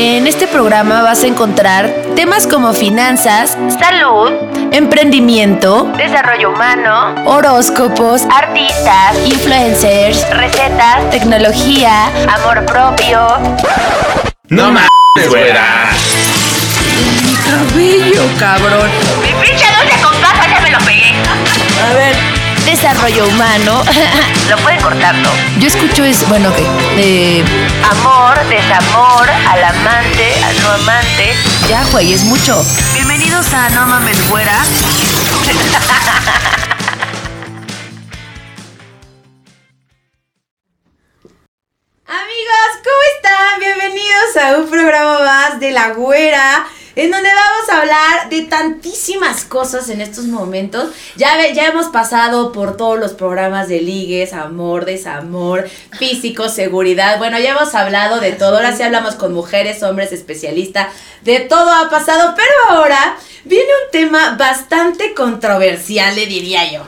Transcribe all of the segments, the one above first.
En este programa vas a encontrar temas como finanzas, salud, emprendimiento, desarrollo humano, horóscopos, artistas, influencers, recetas, tecnología, amor propio. No mames, güera. Mi cabello, cabrón. Mi pinche dulce con caja ya me lo pegué. A ver, desarrollo humano. Lo pueden cortar, ¿no? Yo escucho es, bueno, que de Amor, desamor, al amante, al no amante. ya, güey, es mucho. Bienvenidos a No Mames Güera. Amigos, ¿cómo están? Bienvenidos a un programa más de La Güera, en donde vamos a hablar de tantísimas cosas en estos momentos. Ya, ya hemos pasado por todos los programas de ligues, amor, desamor, físico, seguridad. Bueno, ya hemos hablado de todo. Ahora sí hablamos con mujeres, hombres, especialistas. De todo ha pasado, pero ahora viene un tema bastante controversial, le diría yo.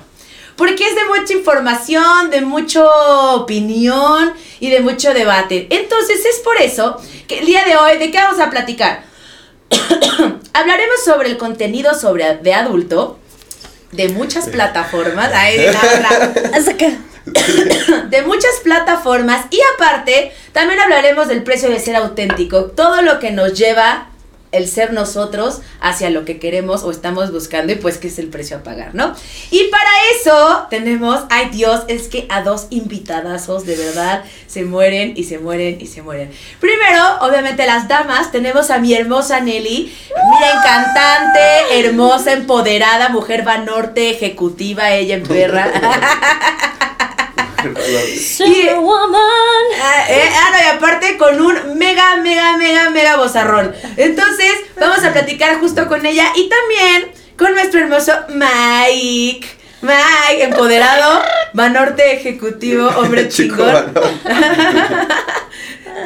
Porque es de mucha información, de mucha opinión y de mucho debate. Entonces es por eso que el día de hoy, ¿de qué vamos a platicar? Hablaremos sobre el contenido sobre de adulto de muchas plataformas. Ay, de muchas plataformas y aparte también hablaremos del precio de ser auténtico, todo lo que nos lleva el ser nosotros hacia lo que queremos o estamos buscando y pues qué es el precio a pagar, ¿no? Y para eso tenemos, ay Dios, es que a dos invitadazos de verdad se mueren y se mueren y se mueren. Primero, obviamente las damas, tenemos a mi hermosa Nelly, miren, cantante, hermosa, empoderada, mujer va norte, ejecutiva, ella en perra. Y- con un mega, mega, mega, mega bozarrón. Entonces, vamos a platicar justo con ella y también con nuestro hermoso Mike. Mike, empoderado, Banorte ejecutivo, hombre Chico, chingón.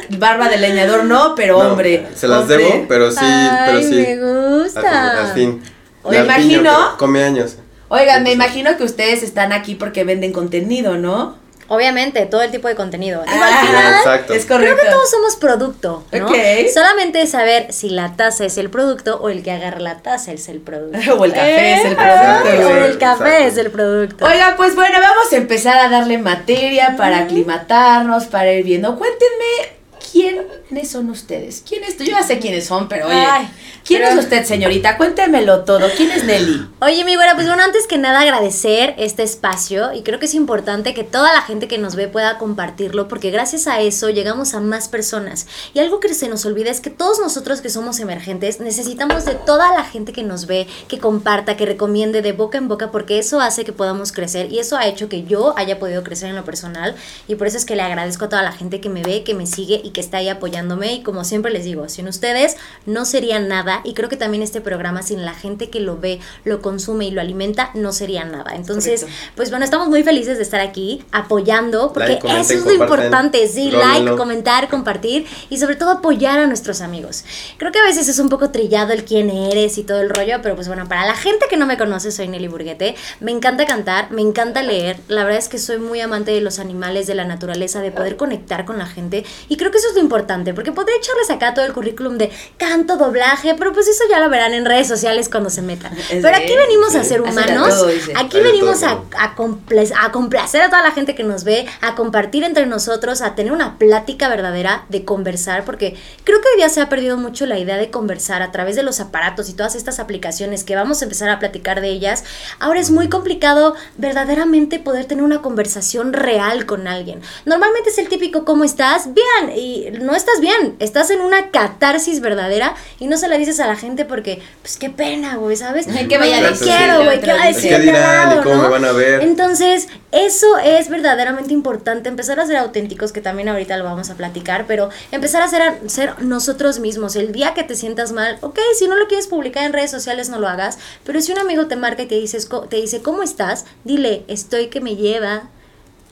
Barba de leñador no, pero No, hombre. Se las hombre. debo, pero sí, pero sí. me gusta. Al fin. Al fin, imagino- Come años. Oigan, me imagino que ustedes están aquí porque venden contenido, ¿no? Obviamente, todo el tipo de contenido. Digo, Ah, al final, Exacto. Es creo correcto. que todos somos producto, ¿no? Solamente saber si la taza es el producto o el que agarra la taza es el producto. O el café es el producto, O el café Exacto. es el producto. Oiga, pues bueno, vamos a empezar a darle materia para aclimatarnos, para ir viendo. Cuéntenme quiénes son ustedes. ¿Quiénes? Yo ya sé quiénes son, pero oye, Ay, ¿quién pero- es usted, señorita? Cuéntemelo todo. ¿Quién es Nelly? Oye, mi güera, pues bueno, antes que nada agradecer este espacio y creo que es importante que toda la gente que nos ve pueda compartirlo porque gracias a eso llegamos a más personas. Y algo que se nos olvida es que todos nosotros que somos emergentes necesitamos de toda la gente que nos ve, que comparta, que recomiende de boca en boca porque eso hace que podamos crecer y eso ha hecho que yo haya podido crecer en lo personal y por eso es que le agradezco a toda la gente que me ve, que me sigue y que está ahí apoyándome y como siempre les digo, sin ustedes no sería nada y creo que también este programa sin la gente que lo ve, lo consume y lo alimenta no sería nada. Entonces, Correcto. pues bueno, estamos muy felices de estar aquí apoyando porque Like, comenten, eso es lo importante, sí, Lo, like, lo. comentar, compartir y sobre todo apoyar a nuestros amigos. Creo que a veces es un poco trillado el quién eres y todo el rollo, pero pues bueno, para la gente que no me conoce, soy Nelly Burguete, me encanta cantar, me encanta leer, la verdad es que soy muy amante de los animales, de la naturaleza, de poder conectar con la gente y creo que eso es lo importante, porque podría echarles acá todo el currículum de canto, doblaje, pero pues eso ya lo verán en redes sociales cuando se metan. Es Pero aquí venimos a ser humanos, todo, aquí venimos a complacer a toda la gente que nos ve, a compartir entre nosotros, a tener una plática verdadera de conversar, porque creo que hoy día se ha perdido mucho la idea de conversar a través de los aparatos y todas estas aplicaciones que vamos a empezar a platicar de ellas. Ahora es muy complicado verdaderamente poder tener una conversación real con alguien. Normalmente es el típico ¿cómo estás? Bien, y no estás bien, estás en una catarsis verdadera y no se la dices a la gente porque, pues qué pena, güey, ¿sabes? Que vaya no quiero, güey, ¿qué va a decir ¿Qué dirán? ¿Y cómo no? me van a ver? Entonces, eso es verdaderamente importante, empezar a ser auténticos, que también ahorita lo vamos a platicar, pero empezar a ser, a ser nosotros mismos. El día que te sientas mal, ok, si no lo quieres publicar en redes sociales, no lo hagas, pero si un amigo te marca y te, dices, te dice, ¿cómo estás? Dile, estoy que me lleva.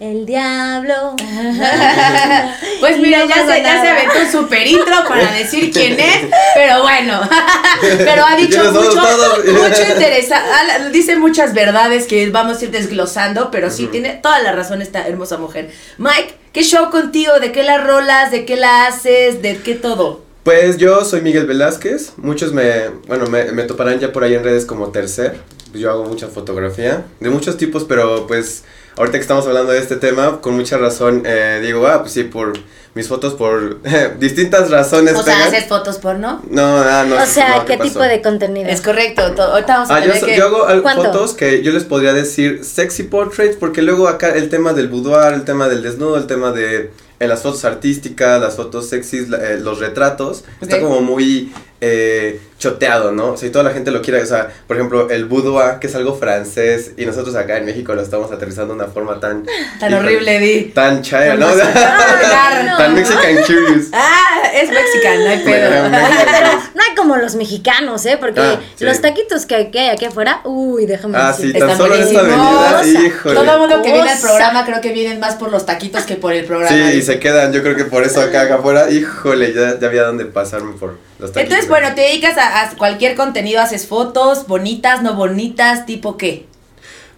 El diablo. Pues mira, no ya se, ya se aventó un super intro para decir quién es, pero bueno. Pero ha dicho mucho, mucho interesante. Dice muchas verdades que vamos a ir desglosando, pero sí tiene toda la razón esta hermosa mujer. Mike, ¿qué show contigo? ¿De qué la rolas? ¿De qué la haces? ¿De qué todo? Pues yo soy Miguel Velázquez. Muchos me, bueno, me, me toparán ya por ahí en redes como Tercer. Yo hago mucha fotografía de muchos tipos, pero pues ahorita que estamos hablando de este tema, con mucha razón eh, digo, ah, pues sí, por mis fotos por distintas razones. O sea, haces fotos porno. No, ah, no. o sea, no, ¿qué pasó? tipo de contenido? Es correcto. to- Ahorita vamos a Ah, yo, tener so- que. yo hago fotos que yo les podría decir sexy portraits, porque luego acá el tema del boudoir, el tema del desnudo, el tema de en las fotos artísticas, las fotos sexys, la- eh, los retratos, está como muy eh, choteado, ¿no? O sea, y toda la gente lo quiere, o sea, por ejemplo, el boudoir, que es algo francés, y nosotros acá en México lo estamos aterrizando de una forma tan... Tan horrible, Di. Tan chaya, ¿no? Ah, no. tan Mexican curious. Ah, es mexicano, no hay pedo. Bueno, Mexican Pero no hay como los mexicanos, ¿eh? Porque Ah, sí. los taquitos que, que hay aquí afuera, uy, déjame Ah, decirte. sí, tan Están solo en esta avenida, híjole. Todo el mundo que viene al programa creo que vienen más por los taquitos que por el programa. Sí, y se quedan, yo creo que por eso acá, acá afuera, híjole, ya, ya había dónde pasarme por los taquitos. Entonces, bueno, te dedicas a, a cualquier contenido, haces fotos, bonitas, no bonitas, tipo qué.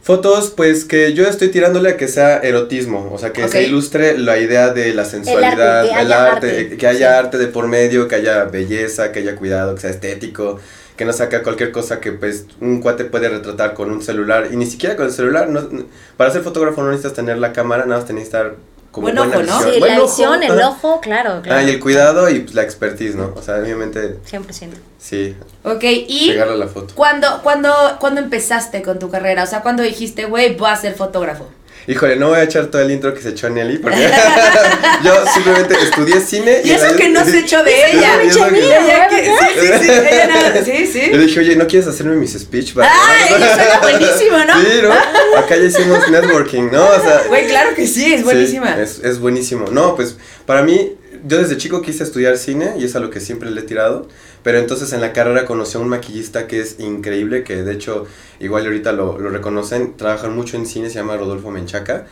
Fotos, pues que yo estoy tirándole a que sea erotismo, o sea, que se ilustre la idea de la sensualidad, que el haya arte, arte, que haya sí. arte de por medio, que haya belleza, que haya cuidado, que sea estético, que no saca cualquier cosa que pues un cuate puede retratar con un celular, y ni siquiera con el celular, no, para ser fotógrafo no necesitas tener la cámara, nada más necesitas estar como Buen ojo, ¿no? visión. Sí, Buen la ojo, visión, el ojo, claro, claro. Ah, y el cuidado y pues, la expertise, ¿no? O sea, obviamente, 100%. sí, Ok, y pegarle a la foto. ¿cuándo, cuándo, ¿cuándo empezaste con tu carrera? O sea, ¿cuándo dijiste, güey, voy a ser fotógrafo? Híjole, no voy a echar todo el intro que se echó Nelly, porque yo simplemente estudié cine. Y eso en la- que no se echó de Sí, ella. y eso que- Ella que- sí, sí, sí, ella nada- sí, sí. Yo dije, oye, ¿no quieres hacerme mis speech? Ah, ella suena buenísimo, ¿no? Sí, ¿no? Acá ya hicimos networking, ¿no? O sea, Güey, claro que sí, es sí, buenísima. es, es buenísimo. No, pues para mí, yo desde chico quise estudiar cine y es a lo que siempre le he tirado. Pero entonces en la carrera conocí a un maquillista que es increíble, que de hecho, igual ahorita lo, lo reconocen, trabajan mucho en cine, se llama Rodolfo Menchaca.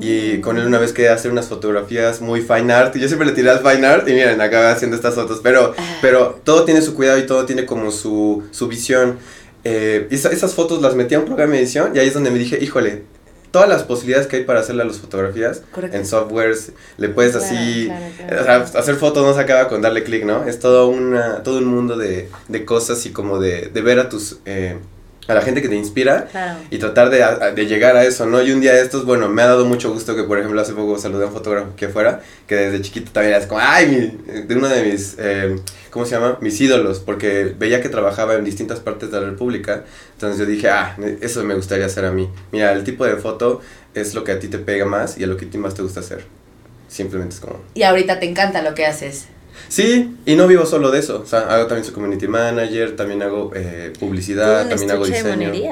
Y con él una vez quería hacer unas fotografías muy fine art. Y yo siempre le tiré al fine art y miren, acaba haciendo estas fotos. Pero, pero todo tiene su cuidado y todo tiene como su, su visión. Eh, esa- esas fotos las metí a un programa de edición y ahí es donde me dije, híjole, todas las posibilidades que hay para hacerle a las fotografías Correcto. en softwares, le puedes Claro, así, claro, claro. o sea, hacer fotos no se acaba con darle clic, ¿no? Es todo, una, todo un mundo de, de cosas y como de, de ver a tus, eh, a la gente que te inspira Claro. y tratar de, de llegar a eso, ¿no? Y un día de estos, bueno, me ha dado mucho gusto que, por ejemplo, hace poco saludé a un fotógrafo que fuera, que desde chiquito también era como, ay, mi- de uno de mis, eh, ¿cómo se llama? Mis ídolos, porque veía que trabajaba en distintas partes de la República, entonces yo dije, ah, eso me gustaría hacer a mí. Mira, el tipo de foto es lo que a ti te pega más y a lo que a ti más te gusta hacer. Simplemente es como... Y ahorita te encanta lo que haces. Sí, y no vivo solo de eso. O sea, hago también su community manager, también hago eh, publicidad, un también hago de diseño. di-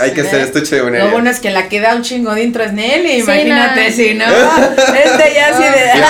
Hay que hacer estuche de monerías. Lo bueno es que la que da un chingo de intro es Nelly, Sí, imagínate, no. si no. Este ya así de. Ya,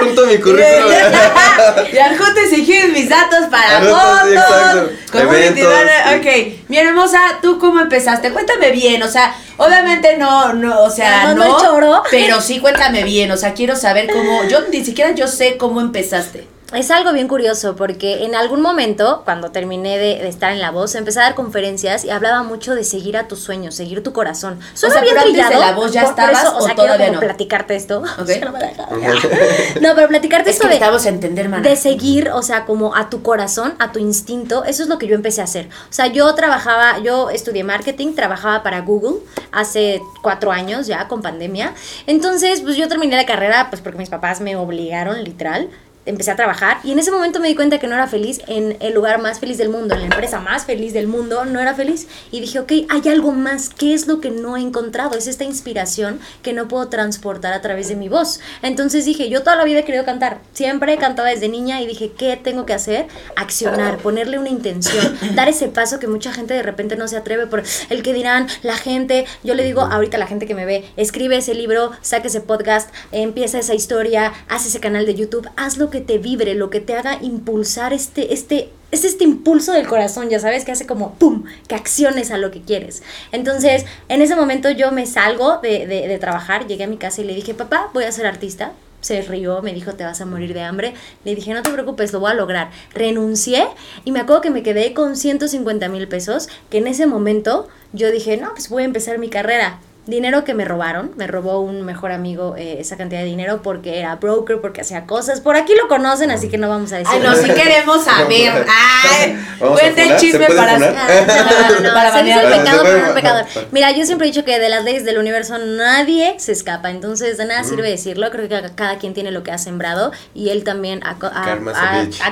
adjunto mi currículum. y adjunto exigir mis datos para sí, fotos. exacto. community manager. Ok, mi hermosa, ¿tú cómo empezaste? Cuéntame bien, o sea, obviamente no, no, o sea, no. choro. Pero sí, cuéntame bien, o sea, quiero saber cómo. Yo ni siquiera yo sé cómo empezaste. Es algo bien curioso porque en algún momento, cuando terminé de, de estar en la voz, empecé a dar conferencias y hablaba mucho de seguir a tus sueños, seguir tu corazón. Suena sea, bien pero antes de. La Voz ya por- por estabas, eso, o o sea, todavía quiero como no? platicarte esto. No pero platicarte Es esto que de, necesitamos entender, mana. de seguir, o sea, como a tu corazón, a tu instinto, eso es lo que yo empecé a hacer. O sea, yo trabajaba, yo estudié marketing, trabajaba para Google hace cuatro años ya con pandemia. Entonces, pues yo terminé la carrera, pues porque mis papás me obligaron, literal. Empecé a trabajar y en ese momento me di cuenta que no era feliz en el lugar más feliz del mundo, en la empresa más feliz del mundo, no era feliz. Y dije, ok, hay algo más, ¿qué es lo que no he encontrado? Es esta inspiración que no puedo transportar a través de mi voz. Entonces dije, yo toda la vida he querido cantar, siempre he cantado desde niña y dije, ¿qué tengo que hacer? Accionar, ponerle una intención, dar ese paso que mucha gente de repente no se atreve por el que dirán, la gente, yo le digo ahorita a la gente que me ve, escribe ese libro, saque ese podcast, empieza esa historia, haz ese canal de YouTube, haz lo que te vibre, lo que te haga impulsar este, este, es este impulso del corazón, ya sabes, que hace como ¡pum! que acciones a lo que quieres. Entonces, en ese momento yo me salgo de, de, de trabajar, llegué a mi casa y le dije, papá, voy a ser artista. Se rió, me dijo, te vas a morir de hambre. Le dije, no te preocupes, lo voy a lograr. Renuncié y me acuerdo que me quedé con 150 mil pesos, que en ese momento yo dije, no, pues voy a empezar mi carrera. Dinero que me robaron, me robó un mejor amigo eh, esa cantidad de dinero porque era broker, porque hacía cosas. Por aquí lo conocen, así que no vamos a decir. Ay, no, si queremos saber. Ay, cuenta el funar, ¿se chisme para. no, no, Para se dice banear. el pecado, pero no pecador. Mira, yo siempre he dicho que de las leyes del universo nadie se escapa, entonces de nada sirve decirlo. Creo que cada- cada quien tiene lo que ha sembrado y él también ha,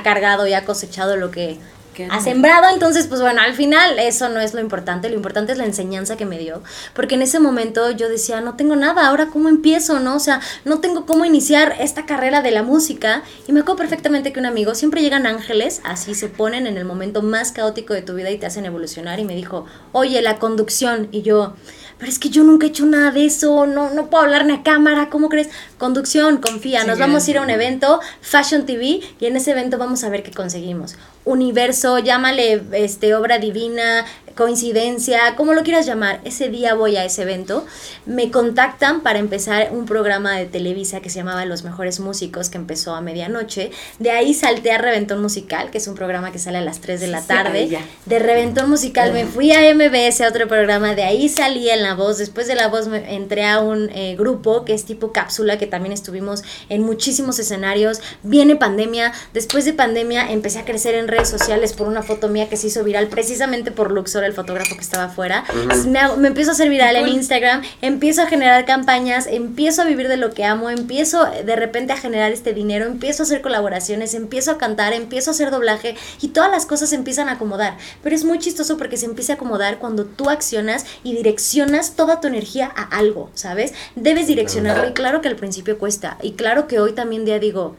cargado y ha cosechado lo que ha sembrado. Entonces, pues bueno, al final eso no es lo importante. Lo importante es la enseñanza que me dio, porque en ese momento yo decía, no tengo nada, ahora cómo empiezo, ¿no? O sea, no tengo cómo iniciar esta carrera de la música. Y me acuerdo perfectamente que un amigo, siempre llegan ángeles, así se ponen en el momento más caótico de tu vida y te hacen evolucionar. Y me dijo, oye, la conducción. Y yo, pero es que yo nunca he hecho nada de eso, no, no puedo hablar ni a cámara, ¿cómo crees? Conducción, confía, nos vamos a ir a un evento, Fashion TV, y en ese evento vamos a ver qué conseguimos. Universo, llámale este, obra divina, coincidencia, como lo quieras llamar. Ese día voy a ese evento, me contactan para empezar un programa de Televisa que se llamaba Los Mejores Músicos, que empezó a medianoche. De ahí salté a Reventón Musical, que es un programa que sale a las 3 de la tarde. De Reventón Musical me fui a MBS, a otro programa, de ahí salí en La Voz, después de La Voz me entré a un eh, grupo que es tipo cápsula, que también estuvimos en muchísimos escenarios, viene pandemia, después de pandemia empecé a crecer en redes sociales por una foto mía que se hizo viral precisamente por Luxor, el fotógrafo que estaba afuera, me, hago- me empiezo a hacer viral en Instagram, empiezo a generar campañas, empiezo a vivir de lo que amo, empiezo de repente a generar este dinero, empiezo a hacer colaboraciones, empiezo a cantar, empiezo a hacer doblaje y todas las cosas se empiezan a acomodar. Pero es muy chistoso porque se empieza a acomodar cuando tú accionas y direccionas toda tu energía a algo, ¿sabes? Debes direccionarlo y claro que al principio cuesta. Y claro que hoy también día digo,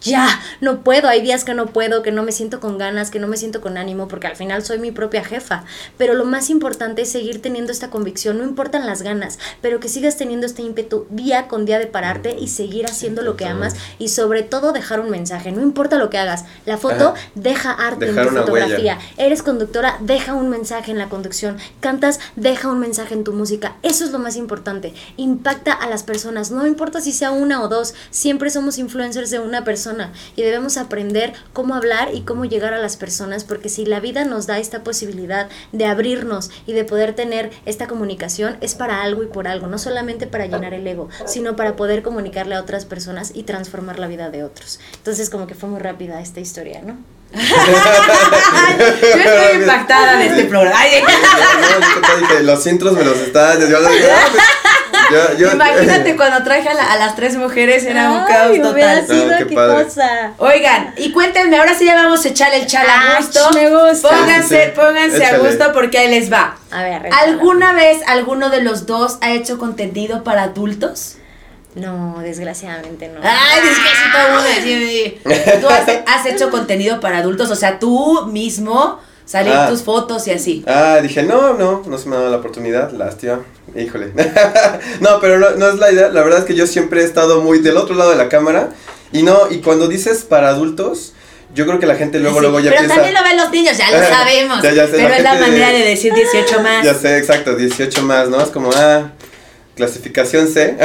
ya, no puedo, hay días que no puedo, que no me siento con ganas, que no me siento con ánimo, porque al final soy mi propia jefa. Pero lo más importante es seguir teniendo esta convicción, no importan las ganas, pero que sigas teniendo este ímpetu día con día de pararte y seguir haciendo lo que amas y sobre todo dejar un mensaje, no importa lo que hagas. La foto Ajá. deja arte Dejar en tu fotografía. huella. Eres conductora, deja un mensaje en la conducción. Cantas, deja un mensaje en tu música. Eso es lo más importante. Impacta a las personas. No importa si sea una o dos. Siempre somos influencers de una persona y debemos aprender cómo hablar y cómo llegar a las personas porque si la vida nos da esta posibilidad de abrirnos y de poder tener esta comunicación es para algo y por algo. No solamente para llenar el ego, sino para poder comunicarle a otras personas y transformar la vida de otros. Entonces como que fue muy rápida esta historia, ¿no? Yo estoy impactada de este programa. No, los intros me los estaban. Yo, yo, yo- yo- Imagínate cuando traje a, la- a las tres mujeres, era un caos total. sido qué qué padre. cosa. Oigan, y cuéntenme, ahora sí ya vamos a echar el chal a Ah, gusto. me gusta. Pónganse, Sí, sí, sí. pónganse a gusto porque ahí les va. A ver. ¿Alguna vez alguno de los dos ha hecho contenido para adultos? No, desgraciadamente no. Ay, es que sí, todo el mundo decía, Tú has, has hecho contenido para adultos, o sea, tú mismo salir Ah. tus fotos y así. Ah, dije, no, no, no se me ha dado la oportunidad, lástima, híjole. no, pero no, no es la idea, la verdad es que yo siempre he estado muy del otro lado de la cámara y no, y cuando dices para adultos, yo creo que la gente luego, Sí, luego ya pero piensa... también lo ven los niños, ya lo sabemos. Ya, ya sé, pero la es la manera de decir 18 más. Ya sé, exacto, 18 más, ¿no? Es como, ah, clasificación C.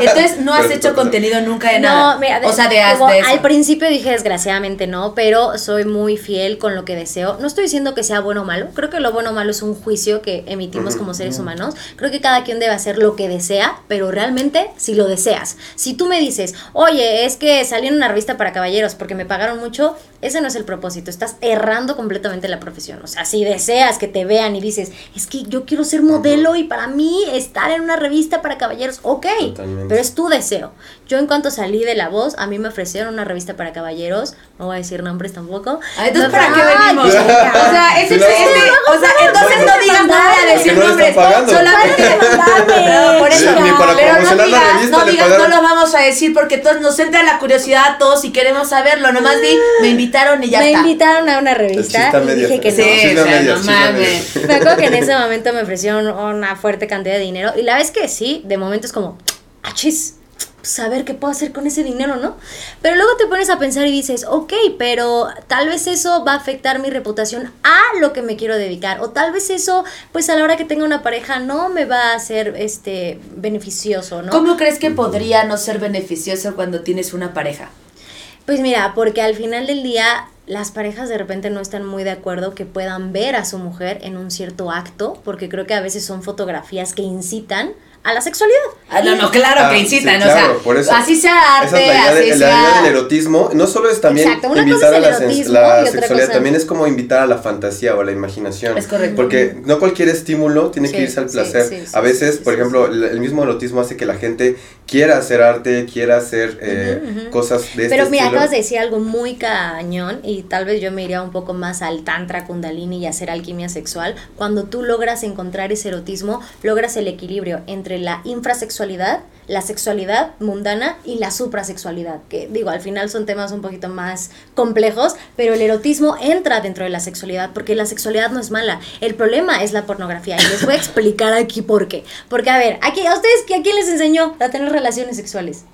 Entonces, no has hecho contenido nunca de nada. No, mira, de- o sea, de, eso. al principio dije desgraciadamente no, pero soy muy fiel con lo que deseo. No estoy diciendo que sea bueno o malo, creo que lo bueno o malo es un juicio que emitimos como seres humanos. Creo que cada quien debe hacer lo que desea, pero realmente si lo deseas. Si tú me dices, oye, es que salí en una revista para caballeros porque me pagaron mucho, ese no es el propósito, estás errando completamente la profesión. O sea, si deseas que te vean y dices, es que yo quiero ser modelo y para mí estar en una revista para caballeros, ok, Totalmente. pero es tu deseo. Yo en cuanto salí de La Voz, a mí me ofrecieron una revista para caballeros, no voy a decir nombres tampoco. Ah, entonces, Me- ¿para qué venimos? O sea, ese, no, ese- no, o sea, entonces no digas nada de decir no nombres. Solamente demandarme. No, por eso, para pero no digas, revista no digas, no lo vamos a decir porque todos nos entra la curiosidad a todos y queremos saberlo. Nomás di, me invitaron y ya me está. invitaron a una revista y dije que ¿no? Sí, no. No mames. Me acuerdo que en ese momento me ofrecieron una fuerte cantidad de dinero y la vez que sí, de momento es como, achis, saber qué puedo hacer con ese dinero, ¿no? Pero luego te pones a pensar y dices, ok, pero tal vez eso va a afectar mi reputación a lo que me quiero dedicar o tal vez eso, pues a la hora que tenga una pareja no me va a ser, este, beneficioso, ¿no? ¿Cómo crees que podría no ser beneficioso cuando tienes una pareja? Pues mira, porque al final del día las parejas de repente no están muy de acuerdo que puedan ver a su mujer en un cierto acto, porque creo que a veces son fotografías que incitan a la sexualidad. Ah, no, no, claro Ah, que sí, incitan, claro, o por sea, eso. así sea Esa arte, es la idea, de- así la idea sea... del erotismo. No solo es también Exacto, invitar a es la, erotismo sexualidad, también es como invitar a la fantasía o a la imaginación. Es correcto. Porque no cualquier estímulo tiene Sí, que irse al sí, placer. sí, sí, a veces, sí, por sí, ejemplo, sí. el mismo erotismo hace que la gente quiera hacer arte, quiera hacer eh, cosas de este Pero mira, estilo. acabas de decir algo muy cañón y tal vez yo me iría un poco más al tantra kundalini y hacer alquimia sexual. Cuando tú logras encontrar ese erotismo, logras el equilibrio entre la infrasexualidad, la sexualidad mundana y la suprasexualidad, que digo, al final son temas un poquito más complejos, pero el erotismo entra dentro de la sexualidad porque la sexualidad no es mala. El problema es la pornografía y les voy a explicar aquí por qué. Porque a ver, aquí a ustedes ¿a quién les enseñó a tener relaciones sexuales?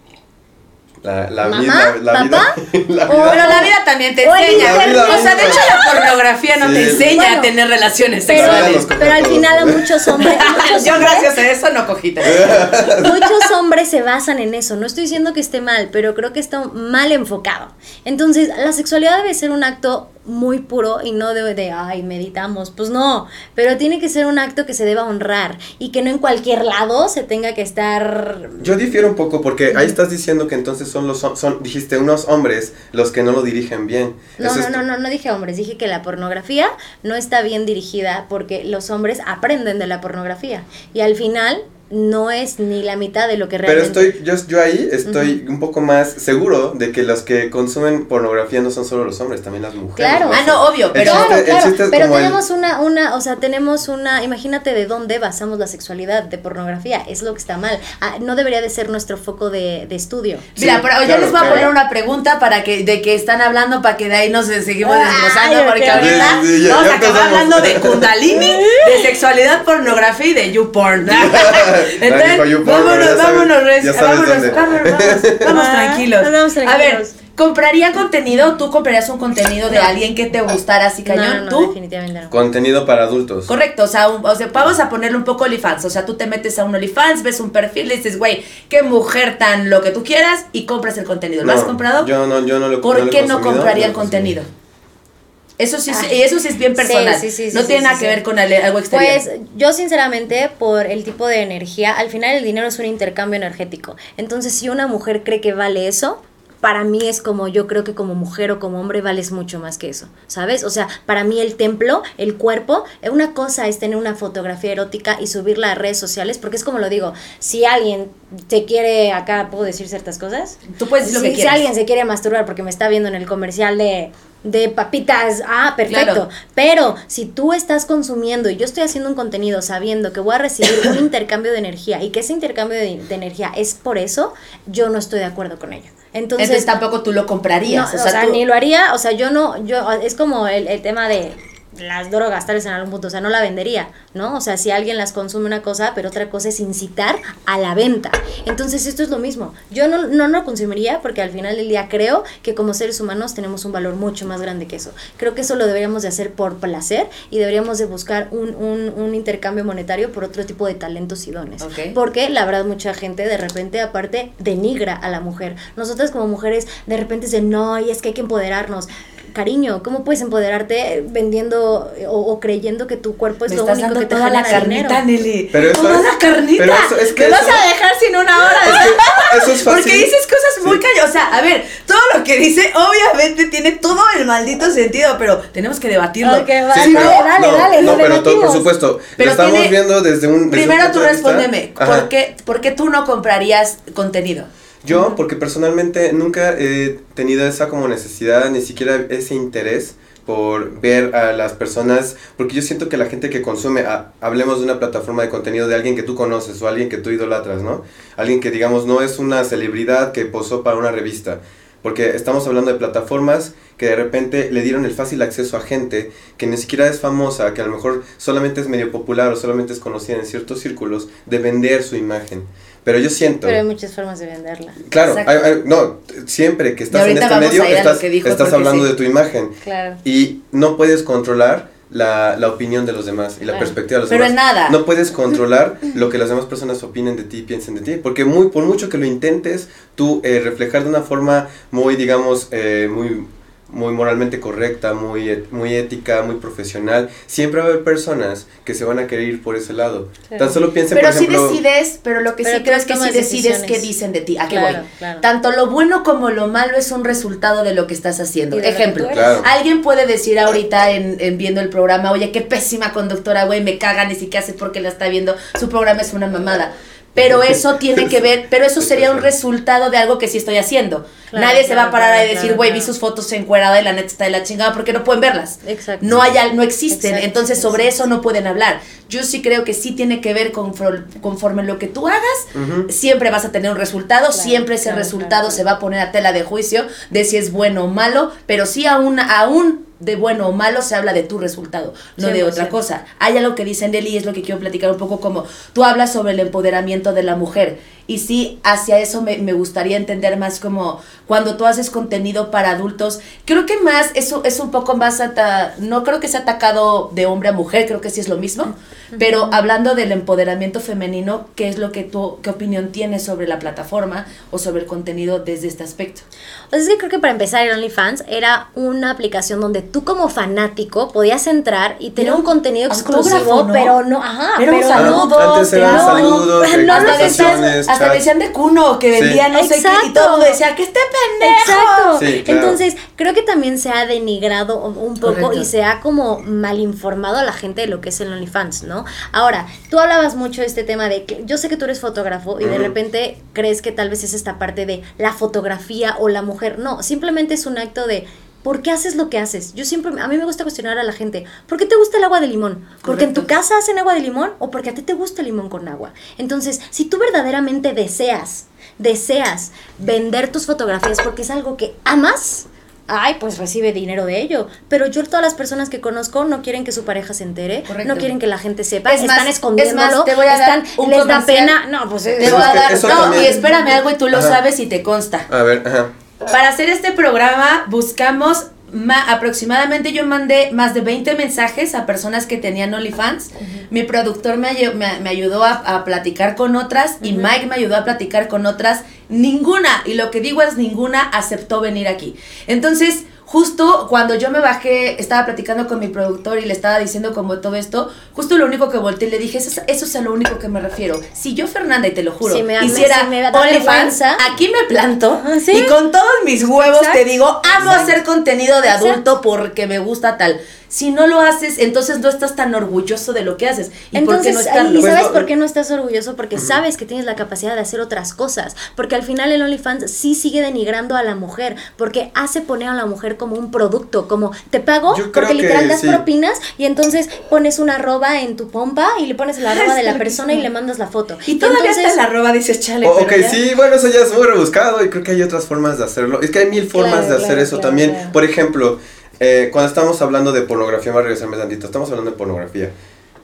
La, la ¿Mamá? vida, la ¿Papá? vida, la Oh, vida. pero la vida también te enseña. o sea, de hecho la pornografía no Sí. te enseña Bueno, a tener relaciones sexuales. pero al final a muchos hombres, muchos Yo hombres- gracias a eso no cogí muchos hombres se basan en eso. No estoy diciendo que esté mal, pero creo que está mal enfocado. Entonces, la sexualidad debe ser un acto muy puro y no de, de ay, meditamos. Pues no, pero tiene que ser un acto que se deba honrar y que no en cualquier lado se tenga que estar... Yo difiero un poco porque ahí estás diciendo que entonces son los son dijiste unos hombres los que no lo dirigen bien. No, Eso no, no, no, no dije hombres, dije que la pornografía no está bien dirigida porque los hombres aprenden de la pornografía y al final no es ni la mitad de lo que Pero realmente... estoy, yo, yo ahí estoy un poco más seguro de que los que consumen pornografía no son solo los hombres, también las mujeres. Claro. ¿no? Ah, no, obvio, pero... chiste- Claro, claro, pero el- tenemos una, una, o sea, tenemos una, imagínate de dónde basamos la sexualidad, de pornografía, es lo que está mal. Ah, no debería de ser nuestro foco de, de estudio. Mira, pero yo claro, les voy a poner una pregunta para que de que están hablando para que de ahí nos seguimos Ay, desglosando porque ahorita Sí, sí, vamos a acabar hablando de kundalini, de sexualidad, pornografía y de YouPorn. Entonces, vámonos, vámonos, vámonos, vámonos, vamos, vamos tranquilos. A ver. ¿compraría contenido? ¿Tú comprarías un contenido de alguien que te gustara así cañón? no, no, ¿Tú? definitivamente no. Contenido para adultos. Correcto, o sea, un- o sea, vamos a ponerle un poco OnlyFans. O sea, tú te metes a un OnlyFans, ves un perfil, dices, güey, qué mujer tan lo que tú quieras y compras el contenido. ¿Lo No, has comprado? Yo no, yo no lo ¿Por qué no compraría no el contenido? Eso sí, Ay. y eso sí es bien personal. sí, sí, sí, no tiene nada que ver con algo exterior. Pues yo sinceramente, por el tipo de energía, al final el dinero es un intercambio energético. Entonces, si una mujer cree que vale eso, para mí es como yo creo que como mujer o como hombre vales mucho más que eso, ¿sabes? O sea, para mí el templo, el cuerpo, eh, una cosa es tener una fotografía erótica y subirla a redes sociales, porque es como lo digo, si alguien te quiere, acá puedo decir ciertas cosas, Tú puedes decir lo si, que si alguien se quiere masturbar porque me está viendo en el comercial de, de papitas, ah, perfecto. Claro. Pero si tú estás consumiendo y yo estoy haciendo un contenido sabiendo que voy a recibir un intercambio de energía y que ese intercambio de, de energía es por eso, yo no estoy de acuerdo con ello. Entonces, Entonces tampoco tú lo no, comprarías. o sea, tú- ni lo haría, o sea, yo no, yo, es como el, el tema de las drogas, tal vez en algún punto, o sea, no la vendería, ¿no? O sea, si alguien las consume una cosa, pero otra cosa es incitar a la venta. Entonces, esto es lo mismo. Yo no, no lo consumiría porque al final del día creo que como seres humanos tenemos un valor mucho más grande que eso. Creo que eso lo deberíamos de hacer por placer y deberíamos de buscar un, un, un intercambio monetario por otro tipo de talentos y dones. Porque la verdad mucha gente de repente aparte denigra a la mujer. Nosotras como mujeres de repente dicen, no, y es que hay que empoderarnos. Cariño, ¿cómo puedes empoderarte vendiendo eh, o, o creyendo que tu cuerpo es Me lo estás único dando que te toda la carnita? Nelly. Pero eso toda es- la carnita. pero eso- es que Me vas a dejar sin una hora. Es que eso es fácil. Porque dices cosas muy Sí. cañosas. O sea, a ver, todo lo que dice obviamente tiene todo el maldito sentido, pero tenemos que debatirlo. Ok, va, Sí, dale, pero- dale, no, dale, no, pero to- por supuesto, Pero lo estamos tiene- viendo desde un desde Primero punto tú de vista- respóndeme. ¿por qué, ¿por qué tú no comprarías contenido? Yo, porque personalmente nunca he tenido esa como necesidad, ni siquiera ese interés por ver a las personas, porque yo siento que la gente que consume, a- hablemos de una plataforma de contenido de alguien que tú conoces o alguien que tú idolatras, ¿no? Alguien que digamos no es una celebridad que posó para una revista, porque estamos hablando de plataformas que de repente le dieron el fácil acceso a gente que ni siquiera es famosa, que a lo mejor solamente es medio popular o solamente es conocida en ciertos círculos, de vender su imagen. Pero yo siento... Pero hay muchas formas de venderla. Claro, hay- hay- no, siempre que estás en este medio estás, estás hablando sí. de tu imagen Claro. y no puedes controlar la, la opinión de los demás y la perspectiva de los Pero demás. en nada. No puedes controlar lo que las demás personas opinen de ti y piensen de ti, porque muy por mucho que lo intentes, tú eh, reflejar de una forma muy, digamos, eh, muy muy moralmente correcta, muy, muy ética, muy profesional, siempre va a haber personas que se van a querer ir por ese lado. Tan solo piensen, Pero por sí ejemplo... decides, pero lo que Pero sí creo es que sí decides qué dicen de ti. ¿A qué Claro, voy? claro. Tanto lo bueno como lo malo es un resultado de lo que estás haciendo. Ejemplo, alguien puede decir ahorita en, en viendo el programa, oye, qué pésima conductora, güey, me cagan y si qué hace porque la está viendo, su programa es una mamada. Pero eso tiene que ver, pero eso sería un resultado de algo que sí estoy haciendo. Claro, Nadie se va a claro, parar a claro, decir, güey, claro. vi sus fotos encuerada y la neta está de la chingada porque no pueden verlas. Exacto. No hay, al- no existen, Exacto, entonces sobre exacto. eso no pueden hablar. Yo sí creo que sí tiene que ver confor- conforme lo que tú hagas, siempre vas a tener un resultado, siempre ese claro, resultado claro, se va a poner a tela de juicio de si es bueno o malo, pero sí aún, aún de bueno o malo se habla de tu resultado, no de otra 100%. cosa. Hay algo que dice Nelly y es lo que quiero platicar un poco como tú hablas sobre el empoderamiento de la mujer y sí, hacia eso me, me gustaría entender más como cuando tú haces contenido para adultos, creo que más eso es un poco más, ata- no creo que sea atacado de hombre a mujer, creo que sí es lo mismo, pero hablando del empoderamiento femenino, ¿qué es lo que tú, qué opinión tienes sobre la plataforma o sobre el contenido desde este aspecto? O sea, es que creo que para empezar el OnlyFans era una aplicación donde tú como fanático podías entrar y tener un contenido exclusivo, ¿no? pero no, ajá, pero saludo. no. Antes eran no, saludos, no, no, hasta, decían, hasta decían de cuno que Sí. vendía no sé qué y todo decía que este pendejo. Exacto. Sí, claro. Entonces, creo que también se ha denigrado un poco Correcto. y se ha como mal informado a la gente de lo que es el OnlyFans, ¿no? Ahora, tú hablabas mucho de este tema de que yo sé que tú eres fotógrafo y de repente crees que tal vez es esta parte de la fotografía o la mujer. No, simplemente es un acto de ¿Por qué haces lo que haces? Yo siempre, a mí me gusta cuestionar a la gente, ¿por qué te gusta el agua de limón? ¿Porque en tu Correcto. casa hacen agua de limón o porque a ti te gusta el limón con agua? Entonces, si tú verdaderamente deseas, deseas vender tus fotografías porque es algo que amas, ay, pues recibe dinero de ello. Pero yo todas las personas que conozco no quieren que su pareja se entere, Correcto. no quieren que la gente sepa, Es más, están escondiéndolo, es más, te voy a dar están, un les da pena, no, pues Te voy es a dar, no, también- y espérame algo y tú lo Ajá. sabes y te consta. A ver, ajá. Para hacer este programa buscamos ma- aproximadamente yo mandé más de 20 mensajes a personas que tenían OnlyFans. Mi productor me, me, me ayudó a, a platicar con otras y Mike me ayudó a platicar con otras. Ninguna, y lo que digo es ninguna, aceptó venir aquí. Entonces, justo cuando yo me bajé, estaba platicando con mi productor y le estaba diciendo como todo esto, justo lo único que volteé y le dije, eso, es- eso es a lo único que me refiero. Si yo, Fernanda, y te lo juro, Si me hiciera si me OnlyFans, aquí me planto ¿sí? y con todos mis huevos Exacto. te digo, amo Exacto. hacer contenido de Exacto. adulto porque me gusta tal. Si no lo haces, entonces no estás tan orgulloso de lo que haces. ¿Y por qué Entonces, no ¿y sabes por qué no estás orgulloso? Porque sabes que tienes la capacidad de hacer otras cosas. Porque al final el OnlyFans sí sigue denigrando a la mujer. Porque hace poner a la mujer como un producto. Como te pago porque literal que das sí. propinas y entonces pones una arroba en tu pompa y le pones la arroba de la persona y le mandas la foto. Y todavía Entonces, hasta la arroba dices, chale, O- pero ok, ya". sí, bueno, eso ya es muy rebuscado y creo que hay otras formas de hacerlo. Es que hay mil formas Claro, de hacer claro, eso claro, también. claro. Por ejemplo, eh, cuando estamos hablando de pornografía, voy a regresarme tantito, estamos hablando de pornografía.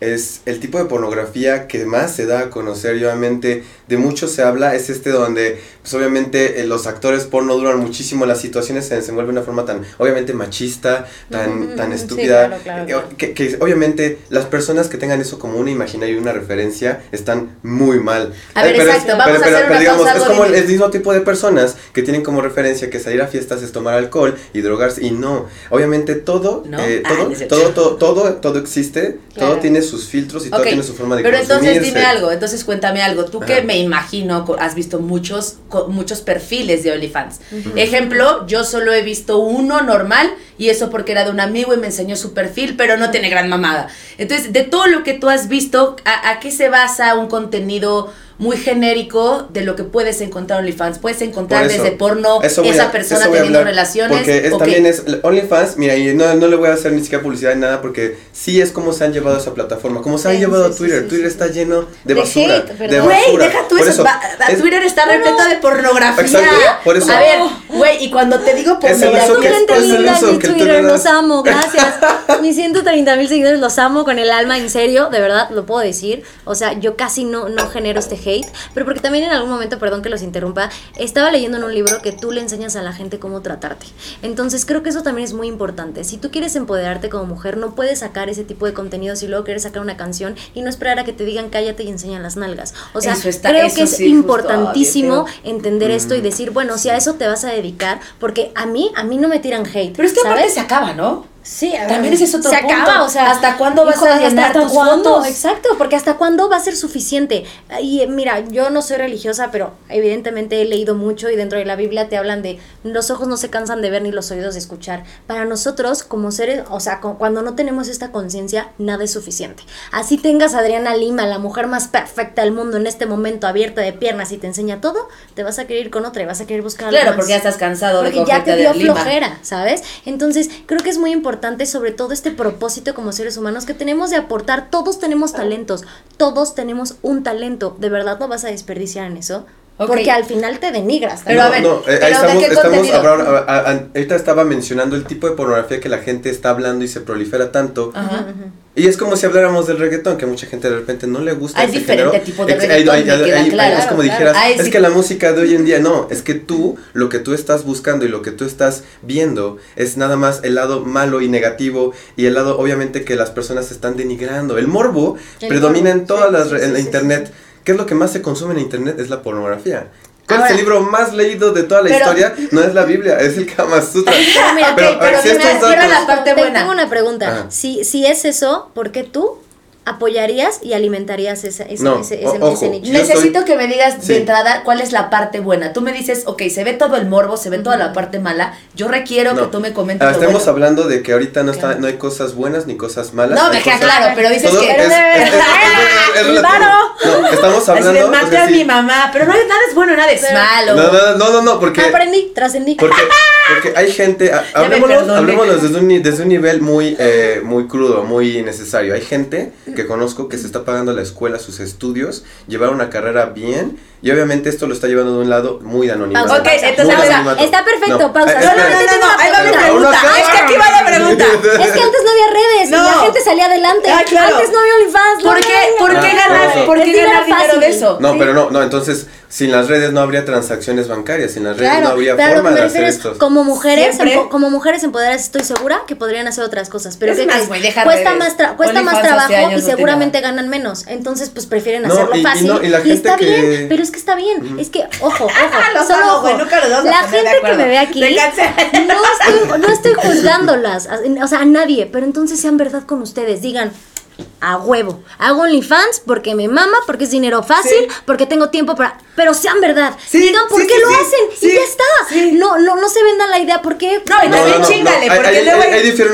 Es el tipo de pornografía que más se da a conocer y obviamente de mucho se habla, es este donde pues obviamente eh, los actores porno duran muchísimo, las situaciones se desenvuelven de una forma tan obviamente machista, tan, Ujú, tan sí, estúpida, claro, claro, eh, claro. Que, que obviamente las personas que tengan eso como un imaginario y una referencia están muy mal. A ver, Eh, pero es- exacto, vamos pero- a hacer pero una digamos, pausa, es como el, mismo tipo de personas que tienen como referencia que salir a fiestas es tomar alcohol y drogarse y no. Obviamente todo, ¿No? eh, Ah, todo, es todo, todo, todo, todo existe, Claro. todo tiene sus filtros y todo tiene su forma de Pero entonces dime algo, entonces cuéntame algo. Tú que me imagino has visto muchos co- muchos perfiles de OnlyFans. Ejemplo, yo solo he visto uno normal y eso porque era de un amigo y me enseñó su perfil, pero no tiene gran mamada. Entonces, de todo lo que tú has visto, ¿a, a qué se basa un contenido muy genérico de lo que puedes encontrar en OnlyFans? Puedes encontrar Por eso, desde porno, eso esa a- persona a teniendo hablar, relaciones. Porque es, ¿o qué? también es OnlyFans, mira, y no, no le voy a hacer ni siquiera publicidad ni nada porque sí es como se han llevado esa plataforma, como se han Sí, llevado sí, a Twitter. sí, Twitter sí. está lleno de, De basura. hate, de ¿verdad? basura. Güey, deja tú Por eso. va- es- Twitter está repleto de pornografía. Exacto, por eso. A ver, güey, y cuando te digo pornografía. que- gente linda tú Twitter, los amo, gracias. Mis 130 mil seguidores los amo con el alma, en serio, de verdad, lo puedo decir. O sea, yo casi no, no genero este hate, pero porque también en algún momento, perdón que los interrumpa, estaba leyendo en un libro que tú le enseñas a la gente cómo tratarte. Entonces creo que eso también es muy importante. Si tú quieres empoderarte como mujer, no puedes sacar ese tipo de contenidos y luego quieres sacar una canción y no esperar a que te digan cállate y enseñan las nalgas. O sea, está- creo que es sí, justo, importantísimo ay, entender esto y decir, bueno, si a eso te vas a dedicar, porque a mí, a mí no me tiran hate. Pero es que aparte ¿sabes? se acaba, ¿no? Sí, a También ese es otro se punto. acaba, o sea, ¿Hasta cuándo vas hijo, a llenar hasta tus cuándo? fotos? Exacto, porque hasta cuándo va a ser suficiente. Y eh, mira, yo no soy religiosa, pero evidentemente he leído mucho y dentro de la Biblia te hablan de los ojos no se cansan de ver ni los oídos de escuchar. Para nosotros como seres, o sea, cu- cuando no tenemos esta conciencia, nada es suficiente. Así tengas a Adriana Lima, la mujer más perfecta del mundo en este momento, abierta de piernas y te enseña todo, te vas a querer ir con otra y vas a querer buscar algo Claro, más. porque ya estás cansado de Porque ya cogerte te de dio Lima. flojera, ¿sabes? Entonces, creo que es muy importante, sobre todo este propósito como seres humanos que tenemos de aportar. Todos tenemos talentos, todos tenemos un talento. ¿De verdad no vas a desperdiciar en eso? Porque al final te denigras. Pero a también. ver, no, eh, pero ahí ¿de estamos, qué estamos ahora- a- a- ahorita estaba mencionando el tipo de pornografía que la gente está hablando y se prolifera tanto. Ajá. Y es como si habláramos del reggaetón, que a mucha gente de repente no le gusta. Hay ese diferente género. tipo de Ex- reggaetón, hay- hay- hay- claro, Es como claro. dijeras, Ay, es sí. que la música de hoy en día, no, es que tú, lo que tú estás buscando y lo que tú estás viendo es nada más el lado malo y negativo y el lado obviamente que las personas están denigrando. El morbo El predomina morbo, en todas sí, las, sí, re- en sí, la sí, internet. ¿Qué es lo que más se consume en internet? Es la pornografía. ¿Cuál Ahora- es el libro más leído de toda la Pero- historia? No es la Biblia, es el Kama Sutra. Pero mira, Pero, ok, a ver, pero si mira, la parte Te- buena. Tengo una pregunta. Si, si es eso, ¿por qué tú apoyarías y alimentarías ese, ese, No, ese, o- ese, ojo, ese nicho? Necesito soy- que me digas Sí. de entrada cuál es la parte buena. Tú me dices, ok, se ve todo el morbo, se ve toda la parte mala. Yo requiero No. que tú me comentes Ah, lo estamos bueno. hablando de que ahorita no está, no hay cosas buenas ni cosas malas. No, me queda cosas- claro, pero dices todo que... es- es- es- es- es ¡El relativo. varo! No, estamos Así hablando. de o sea, maté a sí. mi mamá, pero no hay- nada es bueno, nada es Pero- malo. No, no, no, no, no, porque. Aprendí, trascendí. Porque, porque hay gente, a- Ya me hablemoslo, perdoné. hablemoslo desde un, ni- desde un nivel muy, eh, muy crudo, muy necesario. Hay gente que conozco que se está pagando la escuela, sus estudios, llevar una carrera bien, y obviamente esto lo está llevando de un lado muy de anonimato. Pausa, Ok, entonces, anonimato. está perfecto, pausa. No, no, No, no, espera. no, no, ahí va mi pregunta. Es que aquí va la pregunta. Es que antes no había redes No. y la gente salía adelante. Ah, claro. Antes no había OnlyFans. ¿Por qué, nada. ¿por qué Ah, ganar, por qué ganar dinero fácil. de eso? No, pero no, no, entonces, sin las redes no habría transacciones bancarias, sin las redes Claro, no habría pero a lo forma que me de hacer refiero es, esto. como mujeres, empo- como mujeres empoderadas estoy segura que podrían hacer otras cosas, pero Es deja cuesta redes. más tra- cuesta más trabajo y seguramente ganan menos, entonces pues prefieren No, hacerlo y- y fácil no, y la gente está que- bien, pero es que está bien, es que ojo, ojo, solo amo, ojo. güey, nunca los vamos a la gente que me ve aquí no estoy, no estoy juzgándolas, o sea, a nadie, pero entonces sean verdad con ustedes, digan a huevo. Hago OnlyFans porque me mama, porque es dinero fácil, Sí. porque tengo tiempo para. Pero sean verdad. Sí, Digan por sí, qué sí, lo sí, hacen sí, y ya está. sí. No, no, no se vendan la idea porque. No, y No, también no, no, chingale, no, porque luego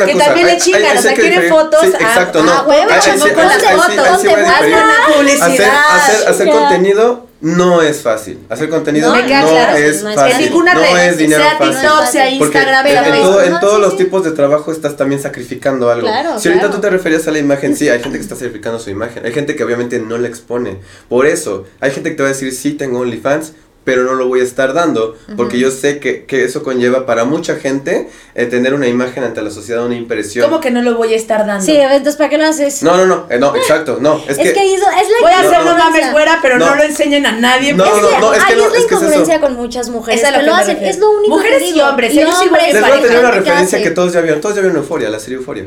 que también le chingan, o sea, quieren fotos sí, a, exacto, a no. huevo, sí- chamo, ahí con las fotos, a publicidad. Hacer, hacer, hacer contenido no es fácil. Hacer contenido No, no, claro. es No es fácil. En ninguna no red, es dinero sea fácil. TikTok, sea Porque Instagram, en, sea en todo- Facebook. en todos sí, los sí. tipos de trabajo estás también sacrificando algo. Claro, si ahorita claro. tú te referías a la imagen, sí, hay gente que está sacrificando su imagen. Hay gente que obviamente no la expone. Por eso, hay gente que te va a decir, sí, tengo OnlyFans, pero no lo voy a estar dando, porque yo sé que, que eso conlleva para mucha gente eh, tener una imagen ante la sociedad, una impresión. ¿Cómo que no lo voy a estar dando? Sí, entonces ¿para qué lo haces? No, no, no, eh, no, exacto, no, es, es, que... que, eso- es la Voy a hacer No, no, no. fuera, pero no. No. lo enseñen a nadie. No, que, no, es que no, es la es incongruencia con muchas mujeres Es lo que que lo me hacen. refiero. Es lo único Mujeres que y digo. hombres, ellos sí hombres, Les voy a tener una ¿qué referencia que todos ya vieron. Todos ya vieron Euforia, la serie Euforia.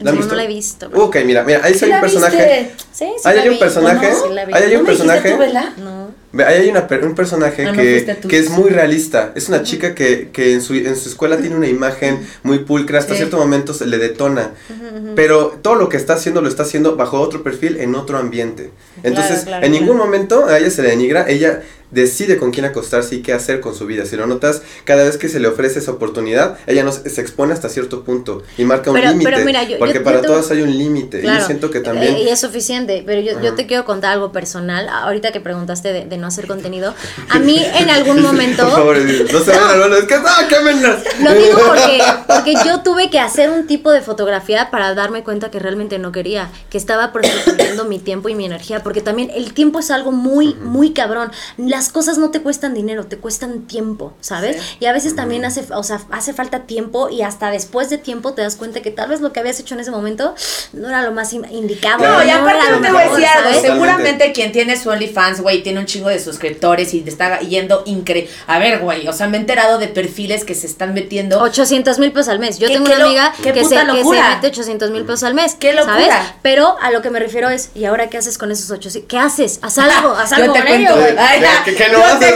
¿La han No, no la he visto. pero- Ok, mira, mira, ahí sí ¿Sí hay un personaje. Sí, sí Ahí hay un personaje. ¿O no? Sí. Ahí hay un ¿No personaje. tú? No. Ahí hay una, un personaje Ah, que, que es muy realista. Es una chica que, que en, su, en su escuela tiene una imagen muy pulcra. Hasta Sí. cierto momento se le detona. Pero todo lo que está haciendo lo está haciendo bajo otro perfil en otro ambiente. Entonces, claro, en ningún claro. momento a ella se le denigra. Ella decide con quién acostarse y qué hacer con su vida. Si lo notas, cada vez que se le ofrece esa oportunidad, ella no se, expone hasta cierto punto y marca un límite. porque yo- para yo te- todas hay un límite. Y Claro. yo siento que también... Eh, Y es suficiente, pero yo, yo te quiero contar algo personal. Ahorita que preguntaste de, de no hacer contenido, a mí en algún momento... Por favor, no se al baño, es que no, quémenlas. Lo digo porque, porque yo tuve que hacer un tipo de fotografía para darme cuenta que realmente no quería, que estaba prostituyendo mi tiempo y mi energía, porque también el tiempo es algo muy, muy cabrón. Las las cosas no te cuestan dinero, te cuestan tiempo, ¿sabes? Y a veces también hace, o sea, hace falta tiempo y hasta después de tiempo te das cuenta que tal vez lo que habías hecho en ese momento no era lo más in- indicado. No, y era aparte no te voy a decir algo. Seguramente quien tiene su OnlyFans, güey, tiene un chingo de suscriptores y te está yendo increíble. A ver, güey, o sea, me he enterado de perfiles que se están metiendo. 800 mil pesos al mes. Yo ¿Qué- tengo qué una lo- amiga qué que se, que se mete 800 mil pesos al mes. ¡Qué locura! ¿Sabes? Pero a lo que me refiero es, ¿y ahora qué haces con esos 800? ¿Qué haces? Haz algo, haz Yo algo te con cuento. ello. Ay, ¿Qué- ya, qué- qué no haces?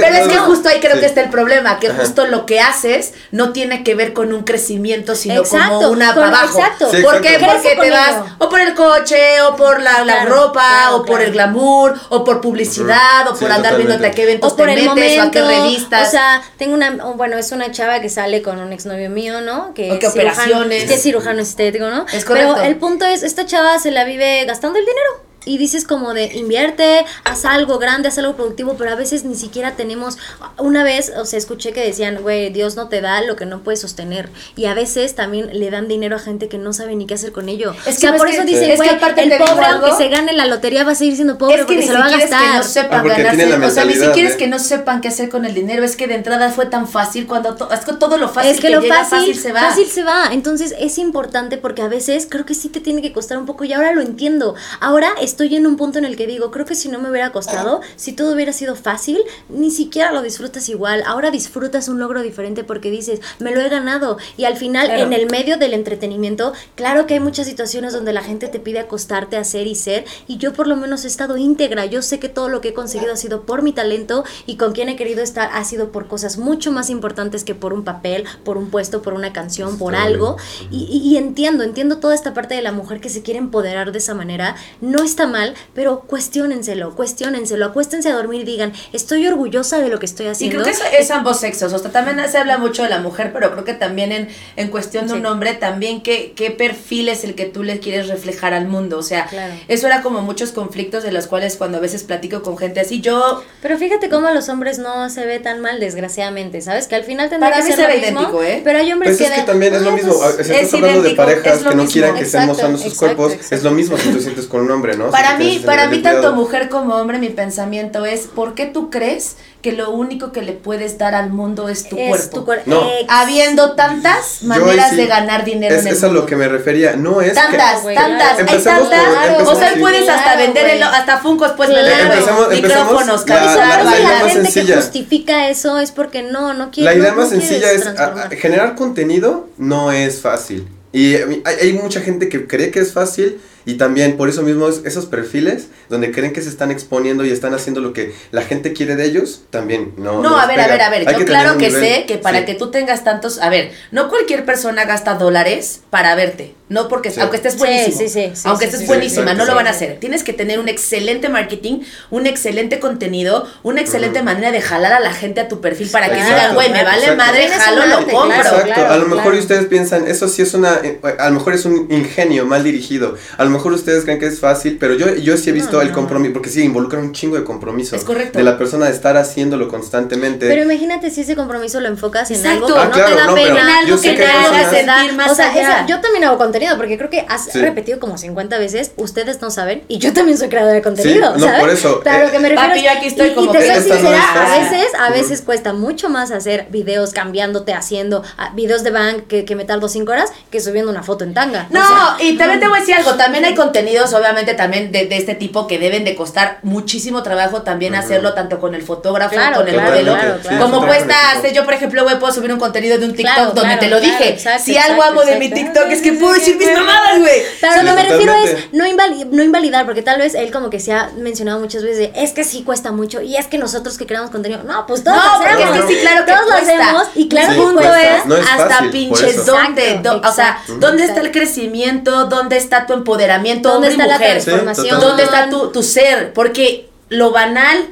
Pero es que justo ahí creo Sí. que está el problema, que justo lo que haces no tiene que ver con un crecimiento, sino Exacto, como una con- para abajo. exacto. Sí, ¿Por qué? Porque te vas o por el coche, o por la, la Claro, ropa, claro, o por claro. el glamour, o por publicidad, o Sí, por andar viéndote a totalmente. qué eventos o por te el metes, momento, o a qué revistas. O sea, tengo una, bueno, es una chava que sale con un exnovio mío, ¿no? Que O cirujano- operaciones. Que es cirujano estético, ¿no? Es correcto. Pero el punto es, esta chava se la vive gastando el dinero. Y dices como de invierte, haz algo grande, haz algo productivo, pero a veces ni siquiera tenemos. Una vez, o sea, escuché que decían, güey, Dios no te da lo que no puedes sostener. Y a veces también le dan dinero a gente que no sabe ni qué hacer con ello. Es o sea, que por eso que- dicen, es que güey, aparte el pobre, algo. aunque se gane la lotería, va a seguir siendo pobre es que porque ni se lo va a es gastar. que no sepan Ah, ganarse, la o sea, ni siquiera es ¿eh? que no sepan qué hacer con el dinero, es que de entrada fue tan fácil cuando to- es que todo lo fácil es que, lo llega, fácil, se va. fácil se va. Entonces es importante porque a veces creo que sí te tiene que costar un poco y ahora lo entiendo. Ahora estoy en un punto en el que digo, creo que si no me hubiera costado, si todo hubiera sido fácil, ni siquiera lo disfrutas igual. Ahora disfrutas un logro diferente porque dices, me lo he ganado. Y al final, Claro. en el medio del entretenimiento, claro que hay muchas situaciones donde la gente te pide acostarte, hacer y ser. Y yo por lo menos he estado íntegra. Yo sé que todo lo que he conseguido ha sido por mi talento y con quien he querido estar ha sido por cosas mucho más importantes que por un papel, por un puesto, por una canción, por algo. Y, y- y entiendo, entiendo toda esta parte de la mujer que se quiere empoderar de esa manera. No está mal, pero cuestiónenselo, cuestiónenselo, acuéstense a dormir y digan, estoy orgullosa de lo que estoy Y haciendo. creo que eso es ambos sexos, o sea, también se habla mucho de la mujer, pero creo que también en, en cuestión de Sí. un hombre, también qué, qué perfil es el que tú le quieres reflejar al mundo, o sea, Claro. eso era como muchos conflictos de los cuales cuando a veces platico con gente así, yo, Pero fíjate cómo a los hombres no se ve tan mal, desgraciadamente, ¿sabes? Que al final tendría Para que mí ser se lo ve mismo, idéntico, ¿eh? Pero hay hombres Pues es que de- también es lo "Ah, mismo. Si es estás hablando de parejas es lo que no mismo. quieran que estén Exacto, mostrando sus exacto, cuerpos, exacto. es lo mismo si tú sientes con un hombre, ¿no? Para mí, para mí tanto mujer como hombre, mi pensamiento es, ¿por qué tú crees que lo único que le puedes dar al mundo es tu es cuerpo? tu cuer- No. Habiendo tantas maneras sí- de ganar dinero Es, en el es a mundo. lo que me refería. No es que- Tantas, güey, tantas, hay por- tantas. empecemos o sea, así. puedes hasta Claro, vender güey. el- hasta Funkos puedes Claro. vender empecemos micrófonos, la- cabezas, la la, idea bailar. más gente que sencilla. justifica eso es porque no, no quiere. La idea no- más no sencilla es a- a- generar contenido no es fácil. Y eh, hay, hay mucha gente que cree que es fácil y también por eso mismo es- esos perfiles donde creen que se están exponiendo y están haciendo lo que la gente quiere de ellos, también no. No, a ver, a ver, a ver, Hay yo que claro que nivel- sé que para sí. que tú tengas tantos, a ver, no cualquier persona gasta dólares para verte, no porque, Sí. aunque estés Sí, buenísimo, sí, sí, sí, aunque estés sí, buenísima, no lo van a hacer, tienes que tener un excelente marketing, una excelente contenido, una excelente manera de jalar a la gente a tu perfil para que digan, güey, me vale exacto. madre, jalo, un lo compro. claro. Exacto, a lo mejor claro. ustedes piensan, eso sí es una, eh, a lo mejor es un ingenio mal dirigido, a lo mejor ustedes creen que es fácil, pero yo, yo sí he visto No, el no. compromiso, porque sí, involucra un chingo de compromiso. Es correcto. De la persona de estar haciéndolo constantemente. Pero imagínate si ese compromiso lo enfocas en Exacto. algo que Ah, no claro, te da no, pena, En algo que te haga sentir más allá. yo también hago contenido porque creo que has Sí. repetido como 50 veces, ustedes no saben, y yo también soy creadora de contenido, Sí, no, ¿sabes? por eso, Pero a eh, lo que me refiero Papi, es- yo aquí estoy y, como y te que soy no sincera, a veces, a veces cuesta mucho más hacer videos cambiándote, haciendo ah, videos de bank que, que me tardo 5 horas que subiendo una foto en tanga. No, O sea, y también te voy a decir algo, también hay contenidos obviamente también de, de este tipo que deben de costar muchísimo trabajo también hacerlo tanto con el fotógrafo, Claro, con el claro, modelo, claro, claro. como cuesta hacer, yo por ejemplo güey, puedo subir un contenido de un TikTok Claro, donde claro, te lo claro, dije, exacto, si algo exacto, amo de mi. TikTok es que puedo decir mis mamadas, güey. Pero Sí, lo que me refiero es no, invali- no invalidar, porque tal vez él como que se ha mencionado muchas veces de, es que sí cuesta mucho y es que nosotros que creamos contenido, no, pues todos No, lo porque es hacemos. que sí, claro que todos lo cuesta. hacemos y claro Sí, punto cuesta. es, No es hasta fácil, pinches dónde, do- o sea, dónde está el crecimiento, dónde está tu empoderamiento, ¿Dónde hombre está la mujer, transformación? dónde está tu, tu ser, porque lo banal,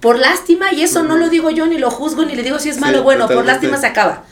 por lástima, y eso no lo digo yo, ni lo juzgo, ni le digo si es malo o bueno, por lástima se acaba.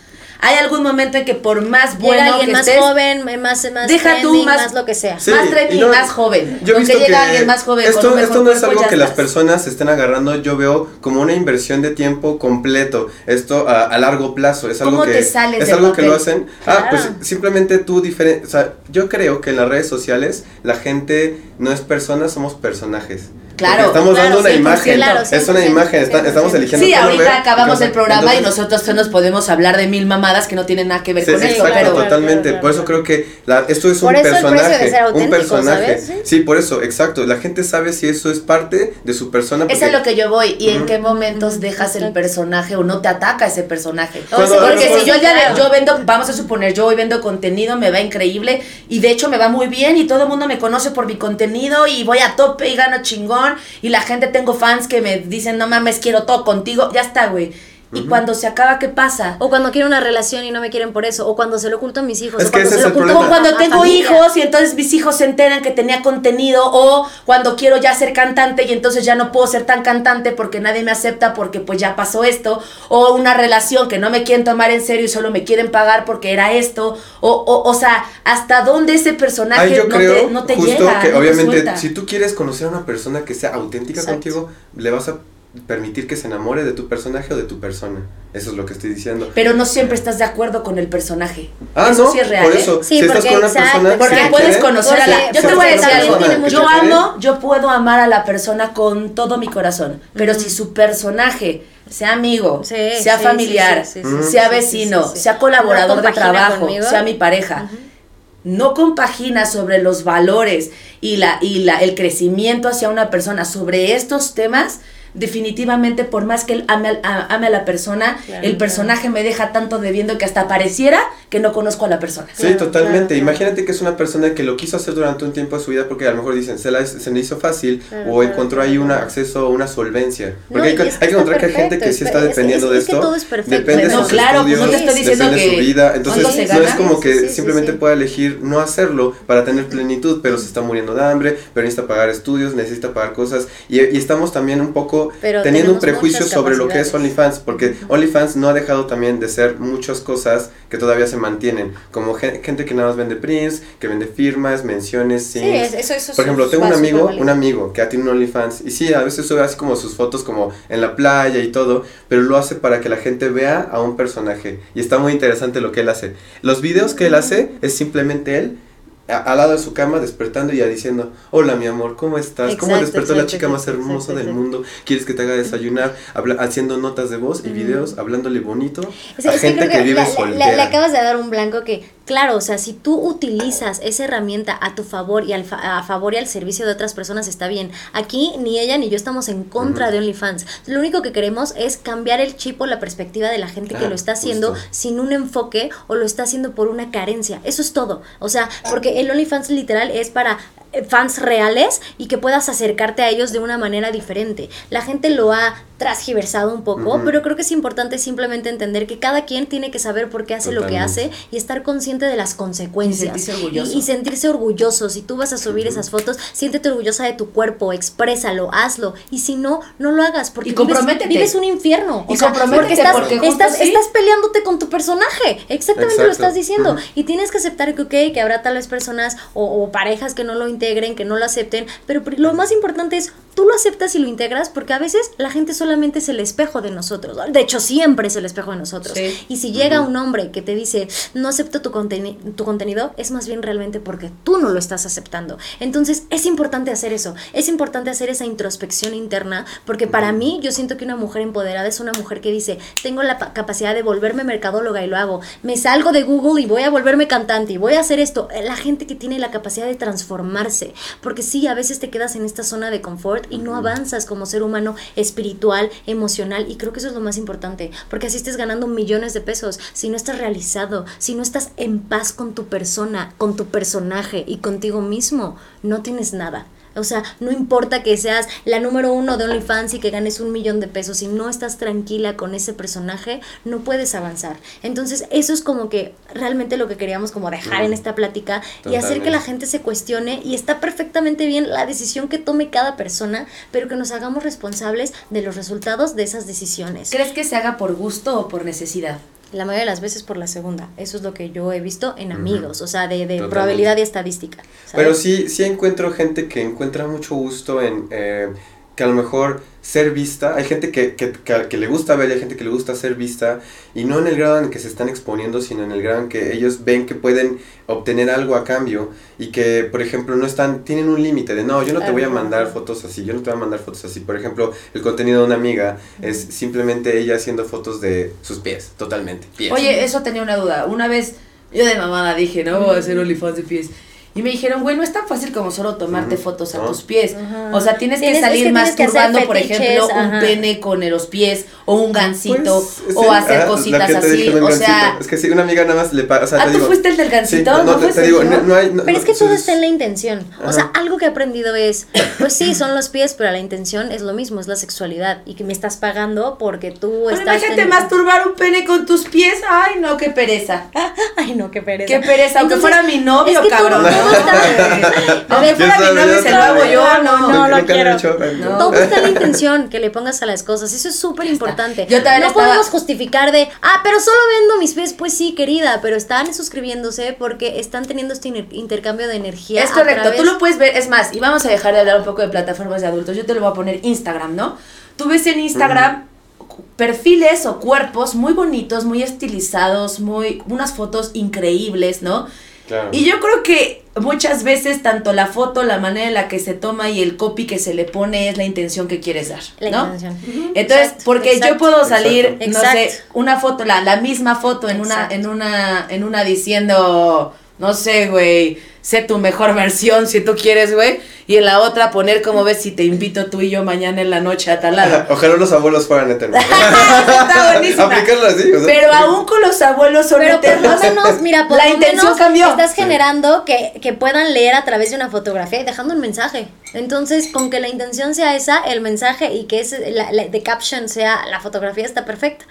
Hay algún momento en que por más Llega bueno alguien que más estés, joven, más, más Deja tú, trending, más- más, lo que sea. Sí, más no- más joven. Yo he Con que visto llega alguien más joven esto, no es algo que las personas estén agarrando, yo veo como una inversión de tiempo completo, esto a, a largo plazo, es algo ¿Cómo que te sales es algo que lo hacen. Ah, Claro. pues simplemente tú diferente, o sea, yo creo que en las redes sociales la gente no es persona, somos personajes. Claro, estamos claro, dando una 100%, imagen. claro, es una 100%, imagen. está- estamos 100%. eligiendo. Sí, ahorita ver, acabamos el programa y nosotros nos podemos hablar de mil mamadas que no tienen nada que ver Sí, con exacto, pero Claro, totalmente. claro, Por eso creo que la- esto es Por un eso personaje. un personaje. Sí. Por eso, exacto. La gente sabe si eso es parte de su persona. Eso es lo que yo voy. ¿Y en qué momentos dejas el personaje o no te ataca ese personaje? Cuando- Porque cuando- si yo ya yo vendo, vamos a suponer, yo hoy vendo contenido, me va increíble y de hecho me va muy bien y todo el mundo me conoce por mi contenido y voy a tope y gano chingón y la gente tengo fans que me dicen, no mames, quiero todo contigo, ya está, güey. Y cuando se acaba, ¿qué pasa? O cuando quiero una relación y no me quieren por eso. O cuando se lo oculto a mis hijos. Es o que cuando ese se es lo el oculto problema. O cuando a tengo familia. hijos y entonces mis hijos se enteran que tenía contenido o cuando quiero ya ser cantante y entonces ya no puedo ser tan cantante porque nadie me acepta porque pues ya pasó esto o una relación que no me quieren tomar en serio y solo me quieren pagar porque era esto o o, o sea, hasta dónde ese personaje Ay, yo no, creo te, no te justo llega, que no te obviamente si tú quieres conocer a una persona que sea auténtica Exacto. contigo, le vas a permitir que se enamore de tu personaje o de tu persona. Eso es lo que estoy diciendo. Pero no siempre estás de acuerdo con el personaje. Ah, eso no, sí es real. por ¿eh? eso, Sí, si estás porque con una exacto, persona Porque que puedes quiere, conocer a la. Yo te voy a decir algo. Yo amo, yo puedo amar a la persona con todo mi corazón. Pero si su personaje sea amigo, Sí, sea sí, familiar, sí, sí, sí, sí, sea vecino, sí, sí. sea colaborador No de compagina trabajo, conmigo. sea mi pareja. No compagina sobre los valores y la y la el crecimiento hacia una persona sobre estos temas. Definitivamente, por más que él ame, al- a, ame a la persona, Claro, el personaje me deja tanto debiendo que hasta pareciera que no conozco a la persona. Sí, Claro, totalmente. claro, Imagínate que es una persona que lo quiso hacer durante un tiempo de su vida porque a lo mejor dicen, se, la, se le hizo fácil Claro, o claro, encontró ahí un acceso o una solvencia. Porque hay, es que hay que está encontrar que hay gente que sí es- está es- dependiendo es- de es que esto. todo es perfecto. Depende de No, sus claro, pues estudios, no te estoy diciendo depende de que su vida. Entonces, no es como que Sí, sí, simplemente sí. pueda elegir no hacerlo para tener plenitud, pero se está muriendo de hambre, pero necesita pagar estudios, necesita pagar cosas. Y, y estamos también un poco Pero teniendo un prejuicio sobre lo que es. OnlyFans, porque OnlyFans no ha dejado también de ser muchas cosas que todavía se mantienen, como gen- gente que nada más vende prints, que vende firmas, menciones, Sí, eso, eso Por ejemplo, tengo un amigo, un amigo que tiene un OnlyFans y sí, a veces sube así como sus fotos como en la playa y todo, pero lo hace para que la gente vea a un personaje y está muy interesante lo que él hace. Los videos que él hace es simplemente él a- al lado de su cama despertando y ya diciendo, hola mi amor, ¿cómo estás? ¿Cómo Exacto, despertó la chica más hermosa del mundo? ¿Quieres que te haga desayunar? Habla- haciendo notas de voz y videos, hablándole bonito a que gente que, vive la- soltera. le acabas de dar un blanco que, claro, o sea, si tú utilizas esa herramienta a tu favor y al fa- a favor y al servicio de otras personas está bien. Aquí ni ella ni yo estamos en contra de OnlyFans. Lo único que queremos es cambiar el chip o la perspectiva de la gente que Ah, lo está haciendo justo. sin un enfoque o lo está haciendo por una carencia. Eso es todo. O sea, porque el OnlyFans literal es para fans reales y que puedas acercarte a ellos de una manera diferente. La gente lo ha transgiversado un poco, Ujú. pero creo que es importante simplemente entender que cada quien tiene que saber por qué hace lo que hace Totalmente. y estar consciente de las consecuencias. Y sentirse orgulloso. Y, y sentirse orgulloso. Si tú vas a subir esas fotos, siéntete orgullosa de tu cuerpo, exprésalo, hazlo. Y si no, no lo hagas porque Y vives- comprométete. Vives, un infierno. Y O sea, comprométete, porque estás, porque estás, sí. estás peleándote con tu personaje. Exactamente lo Exacto. estás diciendo. Ujú. Y tienes que aceptar que, ok, que habrá tal vez personas o, o parejas que no lo integren, que no lo acepten. Pero lo más importante es, tú lo aceptas y lo integras porque a veces la gente solamente es el espejo de nosotros. De hecho, siempre es el espejo de nosotros. Sí. Y si llega un hombre que te dice, no acepto tu, conteni- tu contenido, es más bien realmente porque tú no lo estás aceptando. Entonces, es importante hacer eso. Es importante hacer esa introspección interna porque para mí, yo siento que una mujer empoderada es una mujer que dice, tengo la pa- capacidad de volverme mercadóloga y lo hago. Me salgo de Google y voy a volverme cantante y voy a hacer esto. La gente que tiene la capacidad de transformarse. Porque sí, a veces te quedas en esta zona de confort y no avanzas como ser humano espiritual, emocional. Y creo que eso es lo más importante. Porque así estés ganando millones de pesos. Si no estás realizado, si no estás en paz con tu persona, con tu personaje y contigo mismo, no tienes nada. O sea, no importa que seas la número uno de OnlyFans y que ganes un millón de pesos, si no estás tranquila con ese personaje, no puedes avanzar. Entonces, eso es como que realmente lo que queríamos como dejar en esta plática y hacer que la gente se cuestione y está perfectamente bien la decisión que tome cada persona, pero que nos hagamos responsables de los resultados de esas decisiones. ¿Crees que se haga por gusto o por necesidad? La mayoría de las veces por la segunda. Eso es lo que yo he visto en amigos, o sea, de, probabilidad y estadística. ¿sabes? Pero sí, sí encuentro gente que encuentra mucho gusto en, eh, que a lo mejor ser vista, hay gente que, que, que, que le gusta ver y hay gente que le gusta ser vista, y no en el grado en que se están exponiendo, sino en el grado en que ellos ven que pueden obtener algo a cambio y que, por ejemplo, no están, tienen un límite de, no, yo no te voy a mandar fotos así, yo no te voy a mandar fotos así. Por ejemplo, el contenido de una amiga es simplemente ella haciendo fotos de sus pies, totalmente, pies. Oye, eso tenía una duda. Una vez yo de mamada dije, no voy a hacer OnlyFans de pies. Y me dijeron, güey, no es tan fácil como solo tomarte fotos a tus pies. O sea, tienes, Tienes- que es salir que que masturbando, por ejemplo, un pene con los pies o un gancito Pues, o sí, hacer ah, cositas que te así. O gancito. sea, es que sí, una amiga nada más le pasa, o sea, ah, tú digo, fuiste el del sí, gancito, no, ¿no, te, digo, no, no hay, no- Pero es que todo está en la intención. O sea, algo que he aprendido es, pues sí, son los pies, pero la intención es lo mismo, es la sexualidad. Y que me estás pagando porque tú Pero estás... imagínate masturbar un pene con tus pies. Ay, no, qué pereza. Ay, no, qué pereza. Qué pereza, aunque fuera mi novio, cabrón. Todo está- Aunque fuera mi se lo hago yo, no. No, he quiero. No. Todo está la intención que le pongas a las cosas. Eso es súper importante. Yo también no estaba- podemos justificar de, ah, pero solo vendo mis pies. Pues sí, querida, pero están suscribiéndose porque están teniendo este inter- intercambio de energía. Es a correcto, través- tú lo puedes ver, es más, y vamos a dejar de hablar un poco de plataformas de adultos, yo te lo voy a poner Instagram, ¿no? Tú ves en Instagram perfiles o cuerpos muy bonitos, muy estilizados, muy unas fotos increíbles, ¿no? Claro. Y yo creo que muchas veces tanto la foto, la manera en la que se toma y el copy que se le pone es la intención que quieres dar, La ¿no? intención. Entonces, Exacto, porque yo puedo salir, Exacto. no sé, una foto, la, la misma foto en una, en una, en una diciendo, no sé, güey, sé tu mejor versión si tú quieres, güey, y en la otra poner como ves si te invito tú y yo mañana en la noche a tal lado. Ojalá los abuelos fueran eternos. Está buenísima. Aplicarlo así. o sea. Pero aún con los abuelos son Pero por lo eternos. menos, mira, por la lo intención menos cambió. estás generando que, que puedan leer a través de una fotografía y dejando un mensaje. Entonces, con que la intención sea esa, el mensaje y que ese, la, la- de caption sea la fotografía está perfecta.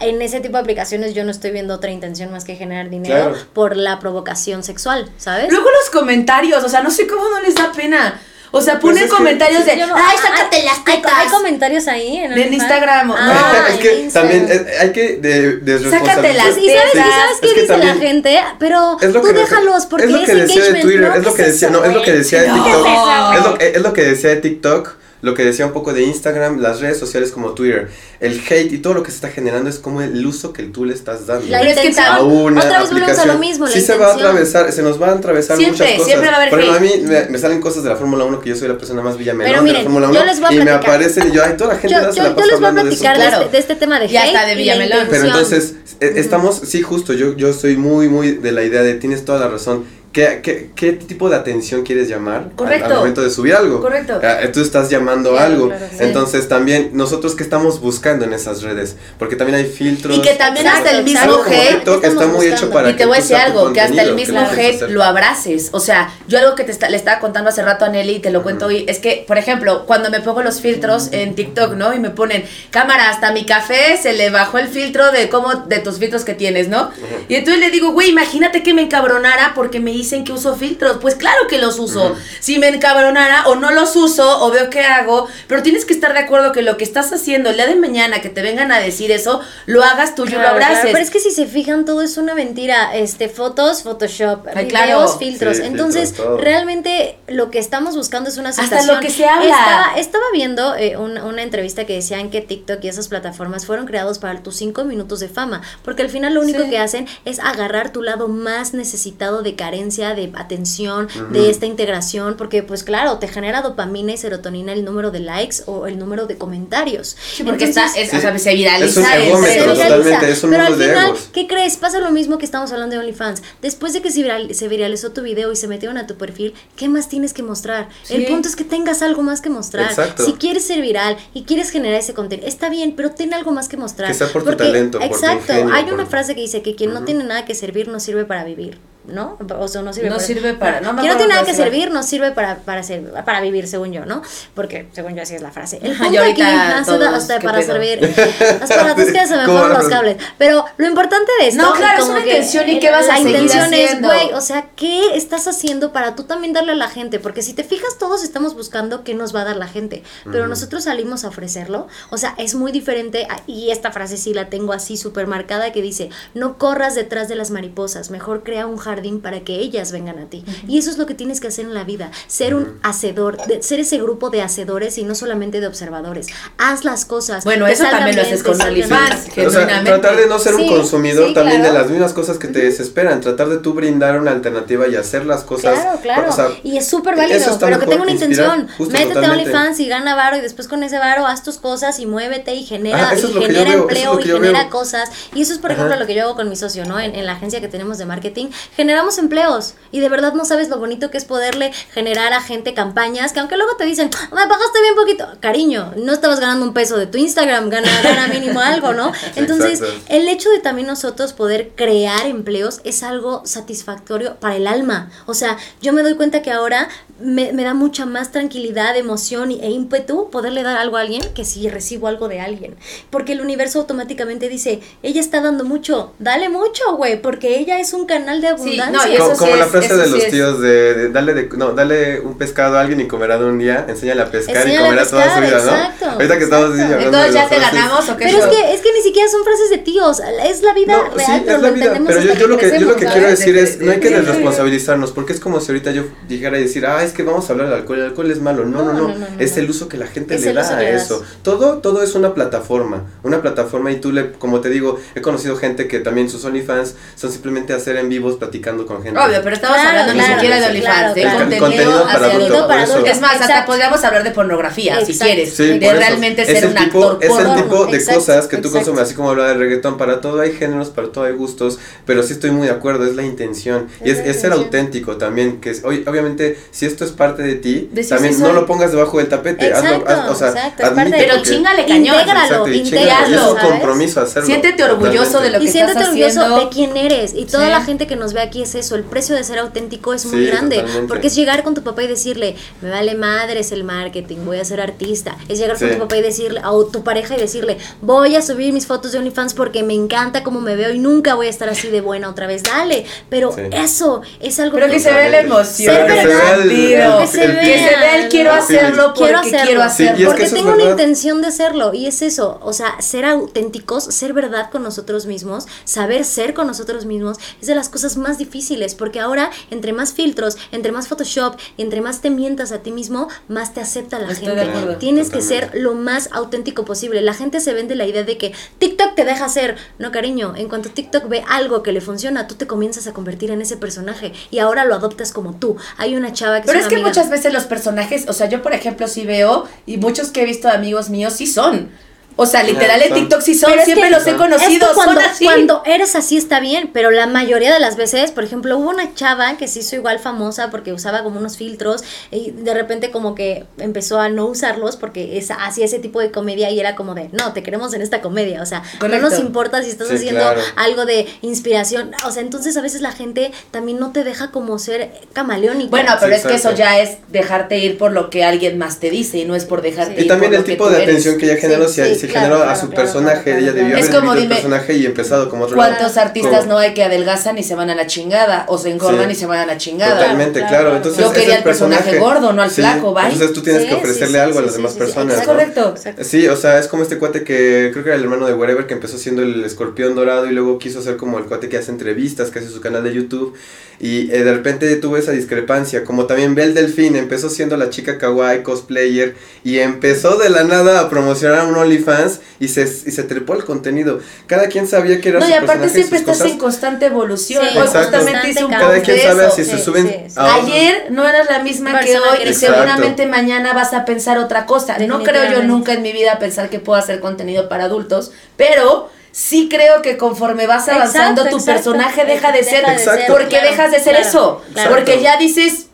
En ese tipo de aplicaciones yo no estoy viendo otra intención más que generar dinero Claro. por la provocación sexual, ¿sabes? Luego los comentarios, o sea, no sé cómo no les da pena. O sea, Pues ponen es que- comentarios de, Yo no- ay, ah, sácate las hay, tetas. hay comentarios ahí en, En? Instagram, Ah, es en que Instagram. también eh, hay que de, desresponsabilizar. Sácate las Y sabes, y tetas. sabes qué Es que dice la gente, pero Es lo tú que déjalos porque es lo que decía de engagement, Twitter, ¿no? es lo ¿Qué que decía, no, es lo que decía de No. TikTok. ¿Qué es? Es es lo que decía de TikTok, lo que decía un poco de Instagram, las redes sociales como Twitter. El hate y todo lo que se está generando es como el uso que tú le estás dando. La es que a una otra vez volvemos a aplicación. lo mismo, la sí se va a atravesar, se nos va a atravesar Siempre, muchas cosas. siempre va a haber Por ejemplo, a mí me, me salen cosas de la Fórmula 1 que yo soy la persona más villamelón Pero de la miren, Fórmula 1 yo les voy a y me aparecen y yo, ay, toda la gente Yo, yo, se la yo les voy a de platicar de, Claro. este, de este tema de Ya hate está, de y la Villamelón. pero entonces, eh, estamos, sí, justo, yo, yo soy muy, muy de la idea de, tienes toda la razón. ¿Qué, qué, qué tipo de atención quieres llamar al- Correcto. al, momento de subir algo? Correcto. Ah, tú estás llamando Claro, algo. claro, sí. Entonces, también, nosotros que estamos buscando en esas redes, porque también hay filtros. Y que también hasta el mismo hate está muy hecho para y te voy a decir algo, que hasta el mismo hate lo abraces. O sea, yo algo que te está- le estaba contando hace rato a Nelly y te lo cuento hoy, es que, por ejemplo, cuando me pongo los filtros en TikTok, ¿no? Y me ponen, cámara, hasta mi café se le bajó el filtro de cómo, de tus filtros que tienes, ¿no? Y entonces le digo, güey, imagínate que me encabronara porque me dicen que uso filtros. Pues claro que los uso. Si me encabronara o no los uso o veo qué hago, pero tienes que estar de acuerdo que lo que estás haciendo el día de mañana que te vengan a decir eso, lo hagas tú y lo claro, abraces. pero es que si se fijan, todo es una mentira. Este, fotos, Photoshop, Ay, videos, claro. filtros. Sí, Entonces, filtros, realmente lo que estamos buscando es una Hasta sensación. lo que se habla. Estaba, estaba viendo eh, una, una entrevista que decían que TikTok y esas plataformas fueron creados para tus cinco minutos de fama. Porque al final lo único Sí. que hacen es agarrar tu lado más necesitado de carencia, de atención, de esta integración. Porque, pues claro, te genera dopamina y serotonina el número de likes o el número de comentarios. Sí, porque Entonces, está, es, Sí. o sea, se viraliza. Es un el- egómetro, se viraliza. totalmente, es un Pero mundo al de final, egos. ¿qué crees? Pasa lo mismo que estamos hablando de OnlyFans. Después de que se, viral- se viralizó tu video y se metieron a tu perfil, ¿qué más tienes que mostrar? Sí. El punto es que tengas algo más que mostrar. Exacto. Si quieres ser viral y quieres generar ese contenido, está bien, pero ten algo más que mostrar. Que sea por tu talento, por tu Exacto. ingenio, Hay por- una frase que dice que quien no tiene nada que servir no sirve para vivir. ¿No? O sea, no sirve No para. sirve para- no me quien no tiene nada que es la- servir no sirve para, para, ser, para vivir, según yo, ¿no? Porque, según yo, así es la frase. El punto aquí, ahorita hasta, todos, hasta ¿qué para pedo? servir. Hasta es que se me ¿Cómo fueron los no? cables. Pero lo importante de esto No, claro, es como una que intención y qué vas a la seguir intención es, güey, o sea, ¿qué estás haciendo para tú también darle a la gente? Porque si te fijas, todos estamos buscando qué nos va a dar la gente, pero nosotros salimos a ofrecerlo. O sea, es muy diferente. a- Y esta frase sí la tengo así súper marcada que dice, no corras detrás de las mariposas, mejor crea un jardín jardín para que ellas vengan a ti. Y eso es lo que tienes que hacer en la vida, ser un hacedor, de- ser ese grupo de hacedores y no solamente de observadores. Haz las cosas. Bueno, eso también lo haces con OnlyFans, que- O sea, tratar de no ser un Sí, consumidor sí, también de claro. las mismas cosas que te desesperan, tratar de tú brindar una alternativa y hacer las cosas. Claro, claro. o sea, y es súper válido, pero que tenga una intención. justo, Métete a. OnlyFans y gana varo y después con ese varo haz tus cosas y muévete y genera, Ah, y genera empleo y genera veo. cosas. Y eso es, por Ajá. ejemplo, lo que yo hago con mi socio, ¿no? En, en la agencia que tenemos de marketing. Generamos empleos y de verdad no sabes lo bonito que es poderle generar a gente campañas que aunque luego te dicen, me pagaste bien poquito. Cariño, no estabas ganando un peso de tu Instagram, gana, gana mínimo algo, ¿no? Entonces, Exacto. el hecho de también nosotros poder crear empleos es algo satisfactorio para el alma. O sea, yo me doy cuenta que ahora me, me da mucha más tranquilidad, emoción y- e ímpetu poderle dar algo a alguien que si recibo algo de alguien. Porque el universo automáticamente dice, ella está dando mucho, dale mucho, güey, porque ella es un canal de Sí, abundancia. no, y eso como, sí como la es- frase eso de sí los es. tíos de, de dale de, no, dale un pescado a alguien y comerá de un día, enséñale a pescar Enséñale y comerá toda su pescar, vida, ¿no? exacto, Ahorita que estamos hablando Entonces ya te frases- ganamos o qué Pero es que, es que ni siquiera son frases de tíos, es la vida No, real, sí, pero es lo la vida, entendemos pero yo, hasta yo lo que, yo lo que quiero decir es, no hay que Sí. desresponsabilizarnos, porque es como si ahorita yo dijera y decir, ah, es que vamos a hablar del alcohol, el alcohol es malo, no, no, no, No, no, es no. el uso que la gente Es le da a le das. eso. Todo, todo es una plataforma, una plataforma y tú le, como te digo, he conocido gente que también sus OnlyFans son simplemente hacer en vivos platicando con gente. Obvio, pero estamos Claro, hablando ni claro, siquiera de claro, OnlyFans, de claro. contenido, Contenido para adultos. por eso. Es más, hasta Exacto. podríamos hablar de pornografía, si Exacto. quieres. Sí, de eso. realmente Es ser un tipo, actor Es el tipo de Exacto, cosas que tú consumes, así como hablaba del reggaetón, para todo hay géneros, para todo hay gustos, pero sí estoy muy de acuerdo, es la intención. y Es es, es ser auténtico también, que es, obviamente, si esto es parte de ti, De sí, también sí no soy. lo pongas debajo del tapete, hazlo, Exacto, haz- o sea, exacto, es parte admite de- Pero chingale cañón. Intégralo, Exacto, es un compromiso hacerlo. Siéntete orgulloso totalmente. de lo que y siéntete estás orgulloso haciendo. de quién eres. Y toda Sí. la gente que nos ve aquí es eso. El precio de ser auténtico es muy Sí, grande. totalmente. Porque es llegar con tu papá y decirle, me vale madres el marketing, voy a ser artista. Es llegar con tu papá y decirle, o tu pareja y decirle, voy a subir mis fotos de OnlyFans porque me encanta cómo me veo y nunca voy a estar así de buena otra vez. Dale. Pero Sí. eso es algo Pero que se vea la emoción. Ser Que se el- el- que se el vea, Que se vea el quiero hacerlo porque quiero hacerlo. quiero Sí, hacerlo. es Porque que tengo una intención de hacerlo y es eso, o sea, ser auténticos, ser verdad con nosotros mismos, saber ser con nosotros mismos es de las cosas más difíciles porque ahora entre más filtros, entre más Photoshop y entre más te mientas a ti mismo, más te acepta la Estoy gente. Tienes que ser lo más auténtico posible. La gente se vende la idea de que TikTok te deja ser, no cariño, en cuanto TikTok ve algo que le funciona, tú te comienzas a convertir en ese personaje y ahora lo adoptas como tú. Hay una chava que Pero es que muchas veces los personajes, o sea, yo por ejemplo sí veo, y muchos que he visto de amigos míos sí son. O sea, literal en. TikTok sí son, Pero es siempre que- los he Es conocido, que cuando, son así. cuando eres así está bien, pero la mayoría de las veces, por ejemplo, hubo una chava que se hizo igual famosa porque usaba como unos filtros y de repente como que empezó a no usarlos porque es, hacía ese tipo de comedia y era como de, no, te queremos en esta comedia, o sea, Correcto. no nos importa si estás Sí, haciendo claro. algo de inspiración, o sea, entonces a veces la gente también no te deja como ser camaleónico. Bueno, pero Sí, es que eso ya es dejarte ir por lo que alguien más te dice y no es por dejarte Sí. ir Y también por el lo que tipo tú de eres. atención que ella generó, Sí, si, sí, si claro, generó a su claro, personaje, claro, ella debió haber como, vivido el dime, personaje y empezado como otro ¿Cuántos lado. artistas Como- no hay que adelgazan y se van a la chingada? O se engordan Sí. y se van a la chingada. Totalmente, Claro, claro. claro. Entonces, Yo es quería el el personaje gordo, no al flaco, bye. Entonces tú tienes Sí, que ofrecerle sí, algo a las sí, demás sí, sí, personas. Correcto. Sí, o sea, es como este cuate que creo que era el hermano de Wherever que empezó siendo el escorpión dorado y luego quiso ser como el cuate que hace entrevistas, que hace su canal de YouTube y eh, de repente tuvo esa discrepancia, como también Bel Delfín empezó siendo la chica kawaii cosplayer y empezó de la nada a promocionar un OnlyFans y se, y se trepó el contenido. Cada quien sabía que era No, su y aparte personaje siempre estás cosas. en constante evolución. Sí, Hoy Exacto. justamente hice un Cada quien sabe si se suben sí, sí. a- Ayer no eras la misma que hoy que y seguramente mañana vas a pensar otra cosa. No creo yo nunca en mi vida pensar que puedo hacer contenido para adultos, pero sí creo que conforme vas avanzando Exacto, tu exacto. personaje deja de ser, Deja de ser, porque claro, dejas de ser claro, eso, claro. porque ya dices,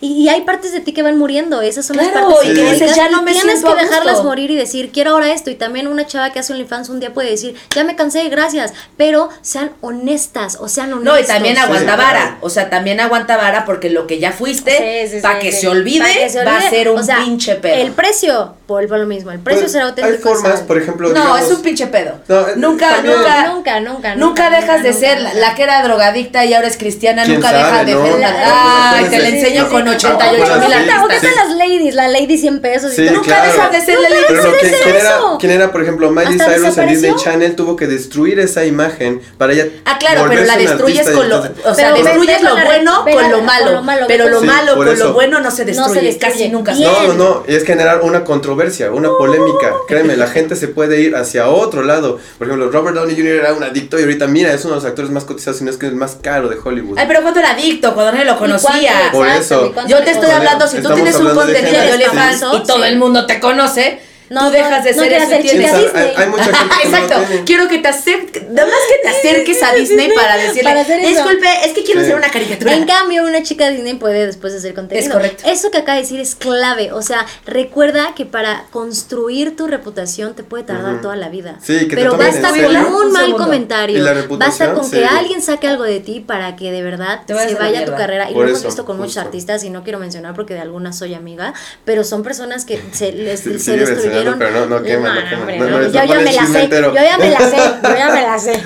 Y, y hay partes de ti que van muriendo, esas son Claro, las partes y que dices, ya no me tienes siento que dejarlas gusto. morir y decir, quiero ahora esto. Y también una chava que hace OnlyFans un día puede decir, ya me cansé, gracias. Pero sean honestas, o sean honestos. no, y también aguanta Sí, vara, o sea, también aguanta vara porque lo que ya fuiste, Sí, sí, para sí, que, se olvide, va a ser un O sea, pinche pedo. El precio, vuelvo a lo mismo, el precio Pues, es ser auténtico. Hay formas, por ejemplo, no, digamos- es un pinche pedo. No, eh, nunca, también- nunca, Nunca, nunca, Nunca nunca, dejas de nunca, ser nunca. la, la que era drogadicta y ahora es cristiana, ¿Quién nunca sabe, deja de no? ser una. Ay, te sí, con claro, 88 Ah, mil artistas. ¿O qué tal las ladies? La lady 100 pesos y. Nunca claro. deja de ser la ley. Pero no, ¿Qué ¿quién, era, quién era, por ejemplo, Miley ¿Hasta Cyrus en Disney? Channel tuvo que destruir esa imagen para ella Ah, claro, pero la destruyes con lo, o sea, Pero destruyes lo bueno con lo malo, lo malo, pero lo malo con lo bueno no se No se destruye, casi nunca se. No, no, no, y es generar una controversia, una polémica. Créeme, la gente se puede ir hacia otro lado. Por ejemplo, Robert Downey Jr. era un adicto y ahorita, mira, es uno de los actores más cotizados, si no es que es el más caro de Hollywood. Ay, pero cuando era adicto, cuando nadie lo ¿Y cuánto? conocía. Por eso. ¿y cuánto Yo te estoy hablando, si tú tienes un contenido de OnlyFans y todo el mundo te conoce, No, tú dejas de no ser quieras ese ser tipo. chica Sí, o sea, Disney. hay, hay mucha gente que no lo Exacto, tiene. quiero que te acerques, nada más que te acerques a Disney para decirle, Para hacer eso. disculpe, es que quiero Sí. hacer una caricatura. En cambio, una chica Disney puede después hacer contenido. Es correcto. Eso que acaba de decir es clave. O sea, recuerda que para construir tu reputación te puede tardar toda la vida. Sí, que te Pero basta con un Un mal segundo. comentario. Y la Basta con que alguien saque algo de ti para que de verdad Te se vaya tu carrera. Y lo hemos eso, visto con muchos artistas y no quiero mencionar porque de algunas soy amiga, pero son personas que se les se destruyeron. Pero no- no quema, no quema. hombre, No, no eres- yo no ya me la sé. Yo ya me la sé. Yo ya me la sé.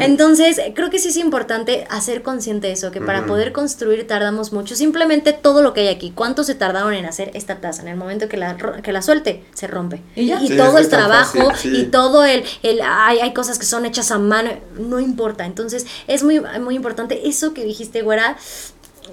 Entonces, creo que sí es importante hacer consciente de eso, que para Ujú. poder construir tardamos mucho. Simplemente todo lo que hay aquí, ¿cuánto se tardaron en hacer esta taza? En el momento que la, que la suelte, se rompe. Y ya. Sí, todo tan trabajo fácil, sí. y todo el, el hay, hay cosas que son hechas a mano, no importa. Entonces, es muy, muy importante. Eso que dijiste, güera,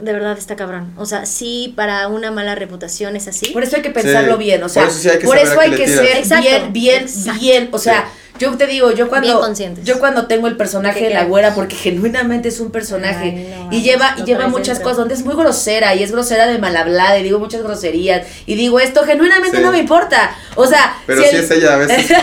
de verdad está cabrón. O sea, sí, para una mala reputación es así. Por eso hay que pensarlo Sí. bien, o sea, Por eso sí hay que por eso hay que ser Exacto. bien, bien, Exacto. bien, o sea, yo te digo, yo cuando yo cuando tengo el personaje ¿De la güera porque genuinamente es un personaje Ay, no, y lleva y lleva muchas cosas donde es muy grosera y es grosera de mal hablada y digo muchas groserías y digo esto genuinamente Sí. no me importa. O sea, Pero si el- es ella a veces. Pero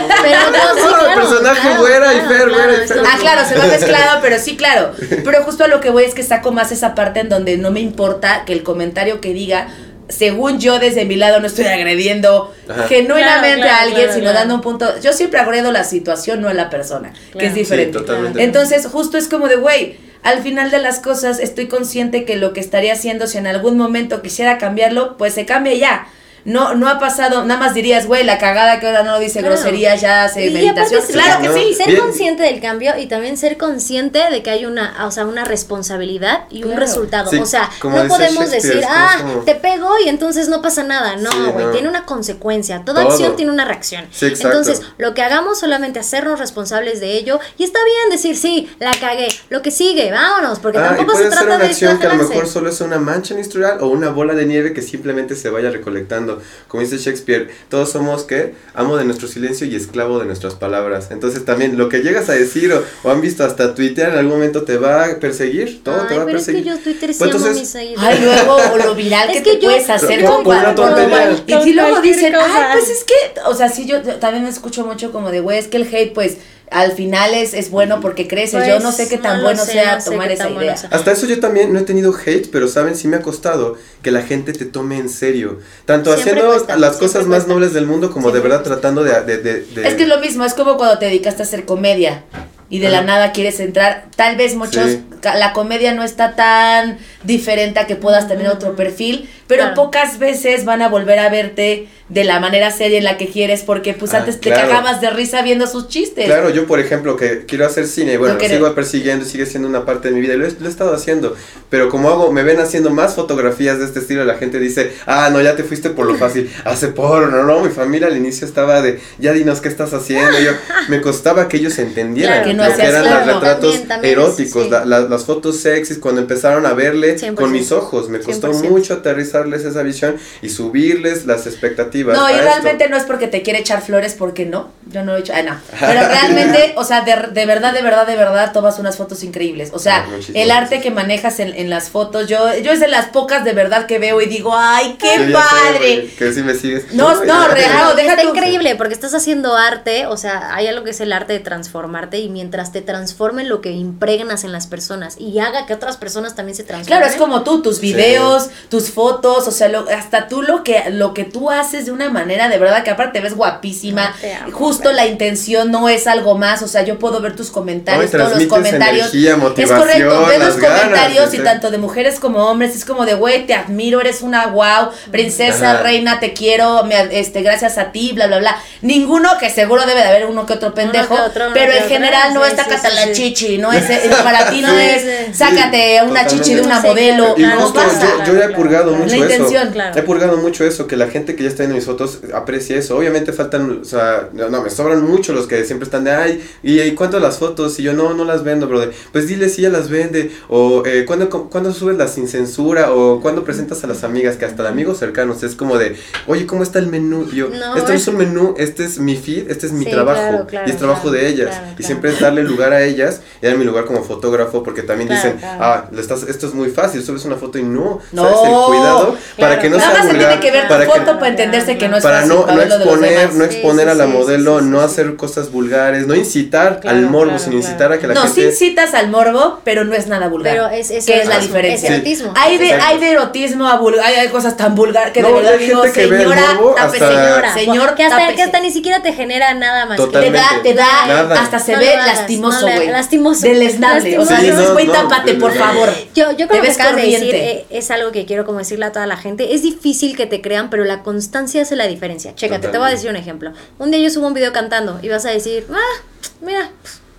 no, sí, No, claro, el personaje claro, güera y claro, Fer, claro, güera y es Fer. lo Ah, claro, se va mezclado, pero sí, claro. Pero justo a lo que voy es que saco más esa parte en donde no me importa que el comentario que diga, según yo desde mi lado no estoy agrediendo Ajá. genuinamente Claro, claro, a alguien, claro, sino claro. dando un punto. Yo siempre agredo la situación, no a la persona, que es diferente. Entonces, justo es como de, güey, al final de las cosas estoy consciente que lo que estaría haciendo, si en algún momento quisiera cambiarlo, pues se cambia ya. No, no ha pasado, nada más dirías, güey, la cagada que ahora no dice Claro. groserías, ya hace Y meditación. aparte, Claro ser- que sí. Ser Bien. consciente del cambio y también ser consciente de que hay una, o sea, una responsabilidad y un resultado. Sí, o sea, no dice podemos decir, ah, como- te pego y entonces no pasa nada. No, Sí, güey, no. tiene una consecuencia. Toda Todo. acción tiene una reacción. Sí, exacto. Entonces, lo que hagamos solamente hacernos responsables de ello y está bien decir, sí, la cagué. Lo que sigue, vámonos, porque Ah, y tampoco se ser trata una de acción que a lo mejor solo es una mancha ministerial o una bola de nieve que simplemente se vaya recolectando. Como dice Shakespeare, todos somos que amo de nuestro silencio y esclavo de nuestras palabras. Entonces también lo que llegas a decir o, o han visto hasta tuitear en algún momento te va a perseguir, todo Ay, te va a pero es que perseguir. yo Twitter sí Pues amo entonces- mis. Ay, luego, o lo viral Es que, te yo- puedes hacer Con- una tontería. Y si luego dicen, cosa. ay, pues es que, o sea, sí, yo también me escucho mucho como de, güey, es que el hate, pues, al final es, es bueno porque creces. yo no sé qué Pues, tan no lo bueno sé, sea no sé tomar qué esa tan bueno idea. Hasta eso yo también no he tenido hate, pero saben, sí me ha costado que la gente te tome en serio. Tanto Siempre haciendo cuesta, las cosas más cuesta. nobles del mundo como de verdad tratando de... de, de- de- Es que es lo mismo, es como cuando te dedicaste a hacer comedia y de la nada quieres entrar. Tal vez muchos, Sí. la comedia no está tan diferente a que puedas tener otro perfil, pero Claro. pocas veces van a volver a verte de la manera seria en la que quieres porque pues Ah, antes te claro. cagabas de risa viendo sus chistes. Claro, yo por ejemplo que quiero hacer cine, bueno, No lo sigo persiguiendo, sigue siendo una parte de mi vida y lo he, lo he estado haciendo, pero como hago, me ven haciendo más fotografías de este estilo, la gente dice, ah, no, ya te fuiste por lo fácil, hace porno, no, mi familia al inicio estaba de, ya dinos qué estás haciendo, yo, me costaba que ellos entendieran Claro. Que no lo que eran claro. los retratos También- también es- eróticos, sí. la- la- las fotos sexys, cuando empezaron a verle 100%. con mis ojos, me costó 100%. mucho aterrizarles esa visión y subirles las expectativas. No, y esto. realmente no es porque te quiere echar flores, porque no. Yo no lo he hecho. Ah, no. Pero realmente, o sea, de, de verdad, de verdad, de verdad, tomas unas fotos increíbles. O sea, Ah, el arte que manejas en, en las fotos, yo, yo es de las pocas de verdad que veo y digo, ¡ay, qué Sí, sé, padre! que sí me sigues. No, no, real, deja está tú. increíble porque estás haciendo arte, o sea, hay algo que es el arte de transformarte y mientras te transformen lo que impregnas en las personas y haga que otras personas también se transformen. Claro, es como tú, tus videos, tus fotos, o sea, lo- hasta tú lo que, lo que tú haces de una manera de verdad que aparte te ves guapísima. Amo, Justo la intención no es algo más, o sea, yo puedo ver tus comentarios, No, todos los comentarios. energía, es correcto, ves los ganas comentarios y tanto de mujeres como hombres, es como de, güey, te admiro, eres una wow, princesa, Ajá. reina, te quiero, me, este, gracias a ti, bla, bla, bla. Ninguno, que seguro debe de haber uno que otro pendejo, que otro, uno pero en otro, general no sí, es sí, chichi, no es, para ti no Sí, es, sí. sácate una chichi de una modelo, Y justo yo, yo ya he purgado mucho La intención, eso. claro. He purgado mucho eso, que la gente que ya está viendo mis fotos aprecia eso. Obviamente faltan, o sea, no, no, me sobran mucho los que siempre están de, ay, ¿y, y cuánto las fotos? Y yo, no, no las vendo, brother. Pues dile si ella las vende. O, eh, ¿cuándo, cu- cuándo subes las sin censura? O, ¿cuándo presentas a las amigas? Que hasta de amigos cercanos es como de, oye, ¿cómo está el menú? Y yo, No, esto no es- un menú, este es mi feed, este es mi Sí, trabajo. claro, claro, y es trabajo claro, de ellas. y siempre es darle lugar a ellas y dar mi lugar como fotógrafo, porque también dicen, ah, le estás, esto es muy fácil, subes una foto y no, No, ¿sabes? El cuidado para que no Nada sea vulgar, tiene que ver tu que- foto para que no es para fácil, no, para no exponer, no Sí, exponer sí, a la sí, modelo, sí, sí, no sí. hacer cosas vulgares, no incitar Claro, al morbo, claro, sino claro. incitar a que la No, sí gente incitas al morbo, pero no es nada vulgar. Pero es, es ¿Qué es la diferencia? Es erotismo. Hay de, Exacto. hay de erotismo a vulgar, hay, hay cosas tan vulgar que de No, verdad hay digo, gente que ve el señora, morbo tápese, hasta- señora, señor, que hasta, que hasta ni siquiera te genera nada más. que- te da, te da, hasta se No ve lastimoso, no güey. lastimoso. Deleznable. O sea, dices, Sí, güey, no, no, tápate, por favor. Yo, creo que ves acabas de decir corriente. eh, es algo que quiero como decirle a toda la gente. Es difícil que te crean, pero la constancia hace la diferencia. Chécate, te voy a decir un ejemplo. Un día yo subo un video cantando y vas a decir, ah, mira,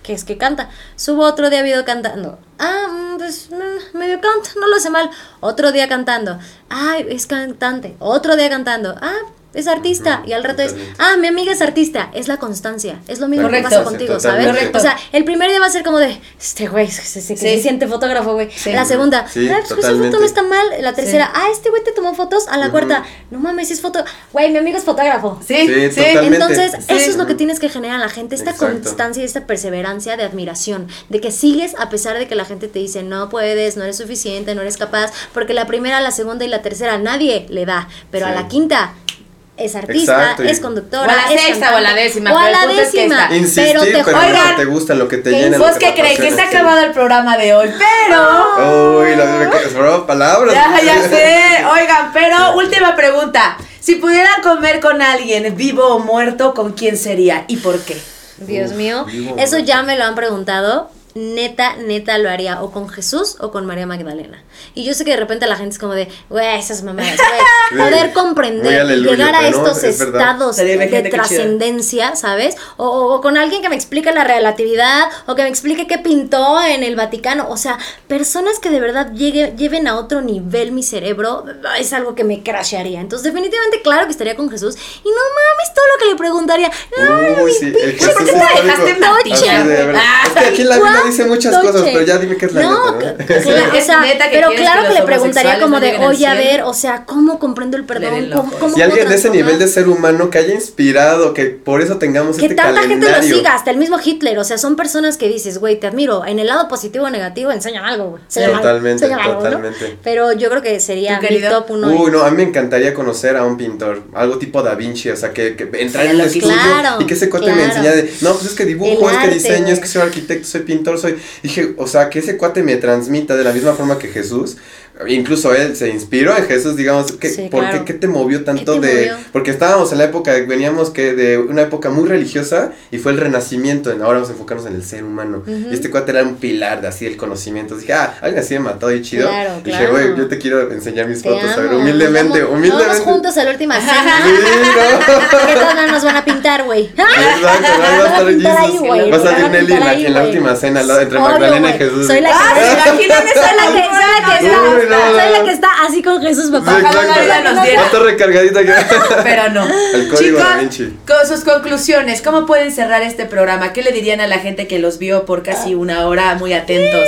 que es que canta. Subo otro día video cantando. Ah, mm, pues mm, medio canta, no lo hace mal. Otro día cantando. Ah, es cantante. Otro día cantando. Ah, es artista. Y al rato es, ah, mi amiga es artista. Es la constancia. Es lo mismo Correcto. que pasa contigo, ¿sabes? Totalmente. O sea, el primer día va a ser como de, este güey se, se- se- Sí. se siente fotógrafo, güey. Sí. La segunda, Sí, ah, pues esa foto no está mal. La tercera, Sí. ah, este güey te tomó fotos. A la Ujú. cuarta, no mames, es foto. Güey, mi amigo es fotógrafo. Sí, Sí. Entonces, Sí. eso es lo que tienes que generar en la gente, esta Exacto. constancia y esta perseverancia de admiración, de que sigues a pesar de que la gente te dice, no puedes, no eres suficiente, no eres capaz, porque la primera, la segunda y la tercera nadie le da, pero a la quinta es artista, Exacto, es conductora, O a la es sexta, cantante, o a la décima, o a pero la punto es que décima. Insistir, pero pero, te Oigan, te gusta, lo que te ¿qué llena. ¿Vos lo qué crees? Que se ha acabado el programa de hoy, pero... Uy, la que- palabras. Ya, ya sé. Oigan, pero última pregunta. Si pudieran comer con alguien, vivo o muerto, ¿con quién sería y por qué? Dios Uf, mío, vivo, eso ya me lo han preguntado. Neta, neta lo haría o con Jesús o con María Magdalena. Y yo sé que de repente la gente es como de, güey, esas mamadas, güey. Poder comprender y aleluya, llegar a estos es estados de trascendencia, ¿sabes? O, o- o con alguien que me explique la relatividad o que me explique qué pintó en el Vaticano. O sea, personas que de verdad llegue- lleven a otro nivel mi cerebro es algo que me crashearía. Entonces, definitivamente, claro que estaría con Jesús. Y no mames, todo lo que le preguntaría. No, Uy, mi sí, el ¿por qué te dejaste en Así Toche? de, a ver, Ah, Es que aquí en la ¿cuál dice muchas cosas, pero ya dime qué es la no, neta, que- ¿no? claro, o sea, neta que pero claro que que, le preguntaría como no de, oye, a cielo". ver, o sea, ¿cómo comprendo el perdón? ¿Cómo, cómo Si alguien de ese nivel de ser humano que haya inspirado, que por eso tengamos que este tanta gente lo siga, hasta el mismo Hitler, o sea, son personas que dices, güey, te admiro, en el lado positivo o negativo, enséñame algo, güey. algo, Totalmente, algo, ¿no? totalmente. Pero yo creo que sería ¿Tu mi top uno. Uy, no, a mí me encantaría conocer a un pintor, algo tipo Da Vinci, o sea, que, que entrar en loquísimo. estudio Claro, y que ese cuate me claro. enseñara de, no, pues es que dibujo, El es que diseño, es que soy arquitecto, soy pintor, soy... Dije, o sea, que ese cuate me transmita de la misma forma que Jesús, incluso él se inspiró en Jesús, digamos, que, Sí, ¿por claro. qué, qué te movió tanto te de...? movió? Porque estábamos en la época, veníamos que de una época muy religiosa y fue el renacimiento, en- ahora vamos a enfocarnos en el ser humano. Y este cuate era un pilar de así el conocimiento. Dije, ah, alguien así me mató y chido. Claro, Dije, claro. güey, yo te quiero enseñar mis Te fotos, a ver, humildemente, vamos, humildemente. Vamos juntos a la última Sí, cena. no. ¿Qué tal no nos van a pintar, güey? Exacto, va a estar pintar ahí, Va a salir Nelly en pintar la, ahí, en la güey. última cena entre Magdalena y. Jesús. Soy la que, Ah, soy ¿se imaginan esa la que, soy la que está, no, soy la no. que está así con Jesús, papá. Sí, Ojalá la vida exacto. nos diera. Va a estar recargadita que... Pero no. El código Da Vinci. Chicos, con sus conclusiones, ¿cómo pueden cerrar este programa? ¿Qué le dirían a la gente que los vio por casi una hora muy atentos?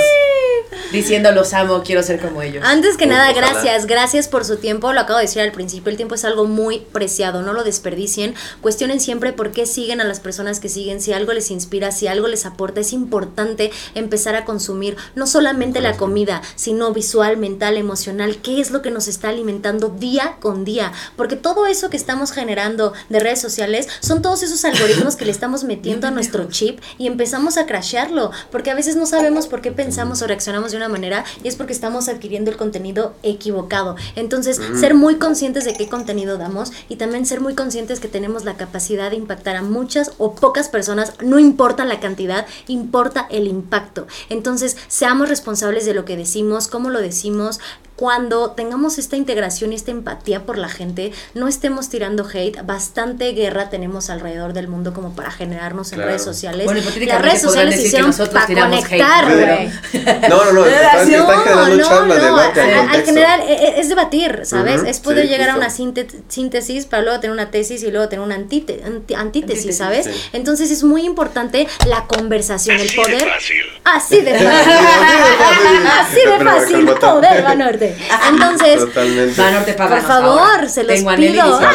Diciendo los amo, quiero ser como ellos. Antes que nada, ojalá. gracias, gracias por su tiempo. Lo acabo de decir al principio, el tiempo es algo muy preciado, no lo desperdicien. Cuestionen siempre por qué siguen a las personas que siguen, si algo les inspira, si algo les aporta. Es importante empezar a consumir no solamente la comida, sino visual, mental, emocional, qué es lo que nos está alimentando día con día. Porque todo eso que estamos generando de redes sociales son todos esos algoritmos que le estamos metiendo a nuestro chip y empezamos a crashearlo. Porque a veces no sabemos por qué pensamos o reaccionamos de una manera y es porque estamos adquiriendo el contenido equivocado. Entonces, ser muy conscientes de qué contenido damos y también ser muy conscientes que tenemos la capacidad de impactar a muchas o pocas personas, no importa la cantidad, importa el impacto. Entonces, seamos responsables de lo que decimos, cómo lo decimos, cuando tengamos esta integración y esta empatía por la gente, no estemos tirando hate, bastante guerra tenemos alrededor del mundo como para generarnos en Claro. redes sociales. Bueno, Las redes sociales hicieron nosotros para conectar, güey. No, no, no, están, están generando charla, debate, al, general e- e- es debatir, ¿sabes? Es poder sí, llegar a una síntesis para luego tener una tesis y luego tener una antítesis, Antítesis, ¿sabes? sí. Entonces es muy importante la conversación, el Así de poder. fácil. Así de fácil. Así de fácil, poder, Banorte. Entonces, Totalmente. Por favor, ahora. se los Tengo pido.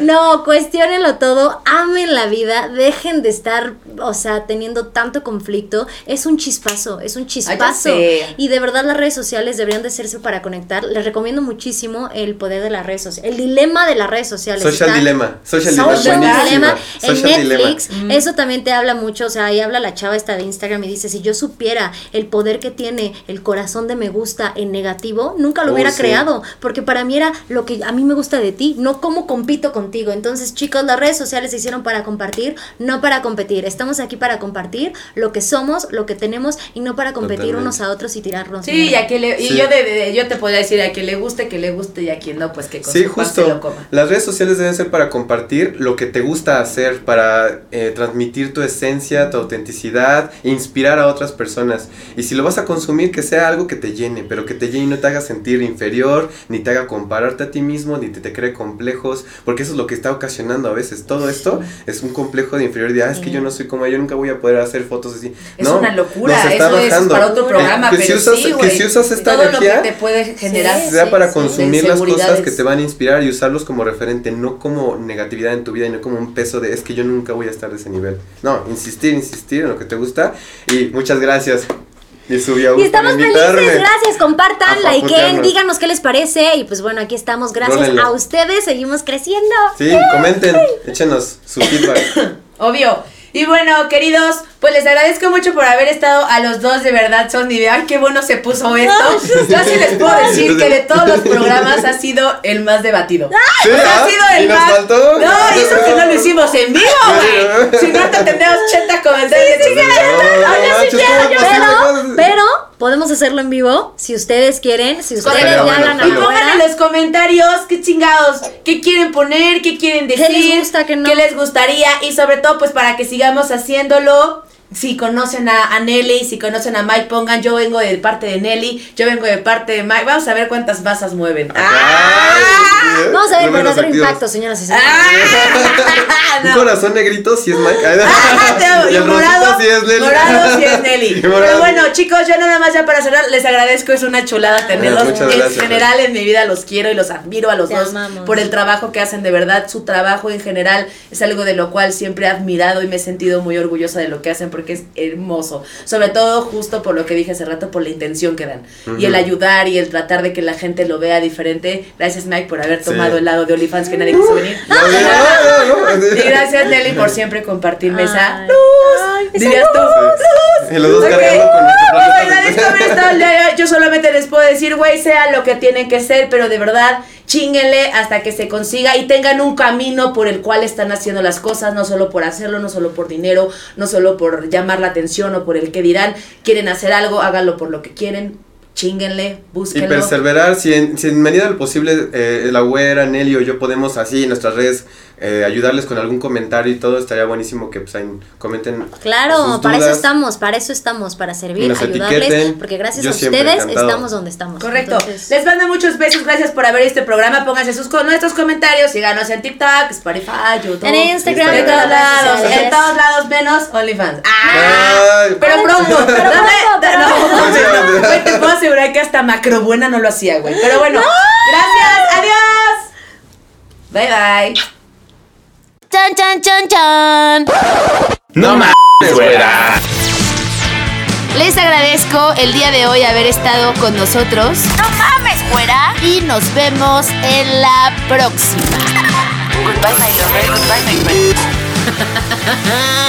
No, cuestionenlo todo, amen la vida, dejen de estar, o sea, teniendo tanto conflicto. Es un chispazo, es un chispazo. Y de verdad las redes sociales deberían de hacerse para conectar. Les recomiendo muchísimo el poder de las redes sociales, el dilema de las redes sociales. Social Está- Dilemma. Social Dilemma. Social buenísima. Dilemma en Social Netflix. Eso también te habla mucho, o sea, ahí habla la chava esta de Instagram y dice, si yo supiera el poder que tiene el corazón de me gusta en negativo, nunca lo Oh, hubiera sí. creado, porque para mí era lo que a mí me gusta de ti, no cómo compito contigo. Entonces, chicos, las redes sociales se hicieron para compartir, no para competir. Estamos aquí para compartir lo que somos, lo que tenemos y no para competir Totalmente. unos a otros y tirarnos. Sí, y, a quien le, y Sí. yo, de, de- yo te podría decir a quien le guste, que le guste y a quien no, pues que con Sí, se lo justo. coma. Las redes sociales deben ser para compartir lo que te gusta hacer, para eh, transmitir tu esencia, tu autenticidad, inspirar a otras personas. Y si lo vas a consumir, que sea algo que te llene, pero que te llene y no te haga sentir inferior, ni te haga compararte a ti mismo, ni te, te cree complejos, porque eso es lo que está ocasionando a veces. Todo esto es un complejo de inferioridad. Ah, es que yo no soy como yo nunca voy a poder hacer fotos así. Es No, una locura, nos está eso es bajando. para otro programa, Eh, que si pero usas- sí, que si usas esta Todo energía, lo que te puede generar. Sí, sea para sí. consumir las cosas que te van a inspirar y usarlos como referente, no como negatividad en tu vida y no como un peso de es que yo nunca voy a estar de ese nivel. No, insistir, insistir en lo que te gusta y muchas gracias. Y subí a Y estamos felices, gracias, compartan, liken, díganos qué les parece y pues bueno, aquí estamos, gracias a ustedes, seguimos creciendo. Sí, comenten, échenos su feedback. Obvio. Y bueno, queridos, pues les agradezco mucho por haber estado a los dos, de verdad, son de ay, qué bueno se puso esto. Yo sí les puedo decir que de todos los programas ha sido el más debatido. Sí, O sea, ¿ah? ha sido el ¿Y nos más. faltó? No, y eso que no lo hicimos en vivo, güey. Si no, te tendríamos 80 comentarios. No, no sí ¿cómo yo- es posible? Pero, pero podemos hacerlo en vivo si ustedes quieren, si ustedes ya hablan Y pongan en los comentarios qué chingados, qué quieren poner, qué quieren decir, les gusta, qué no? les gustaría y sobre todo pues para que sigamos haciéndolo. Si conocen a, a Nelly, si conocen a Mike, pongan yo vengo de parte de Nelly, yo vengo de parte de Mike. Vamos a ver cuántas masas mueven. ¡Ah! Ay, Vamos a ver activos. impacto, señoras y señores. ¡Ah! Un corazón negrito si es Mike. Ah, y el morado, si es Nelly. morado si es Nelly. Y Pero bueno, chicos, yo nada más ya para cerrar, les agradezco, es una chulada tenerlos. Muchas en gracias. general en mi vida los quiero y los admiro a los Te dos amamos. por el trabajo que hacen de verdad. Su trabajo en general es algo de lo cual siempre he admirado y me he sentido muy orgullosa de lo que hacen porque es hermoso. Sobre todo justo por lo que dije hace rato, por la intención que dan. Y el ayudar y el tratar de que la gente lo vea diferente. Gracias Mike por haber Sí. tomado el lado de OnlyFans que nadie quiso venir. No, no, no, no. Y gracias Nelly por siempre compartirme esa Ay. luz. Dirías tú. Y los dos con. Yo solamente les puedo decir, güey, sea lo que tienen que ser, pero de verdad, chinguenle hasta que se consiga y tengan un camino por el cual están haciendo las cosas, no solo por hacerlo, no solo por dinero, no solo por llamar la atención o por el que dirán. Quieren hacer algo, háganlo por lo que quieren, chinguenle, Y búsquenlo. perseverar, si en, si en medida de lo posible eh, la güera, Nelly o yo podemos así en nuestras redes eh, ayudarles con algún comentario y todo, estaría buenísimo que pues ahí comenten Claro, sus para eso estamos, para eso estamos, para servir, ayudarles, etiqueten. porque gracias Yo a ustedes encantado. estamos donde estamos. Correcto. Entonces, Les mando muchos besos. Gracias por haber visto este programa. Pónganse sus con nuestros comentarios. Síganos en TikTok, Spotify, YouTube. En Instagram, En en todos lados. sociales. En todos lados menos OnlyFans. ¡Ah! Ay. Pero pronto. pero pronto, pero- no, te puedo asegurar que hasta macrobuena no lo hacía, güey. Pero bueno. Gracias. Adiós. Bye bye. Chan, chan, chan, chan. No mames, güera. Les agradezco el día de hoy haber estado con nosotros. No mames, fuera. Y nos vemos en la próxima. Goodbye, my lover. Goodbye, my friend.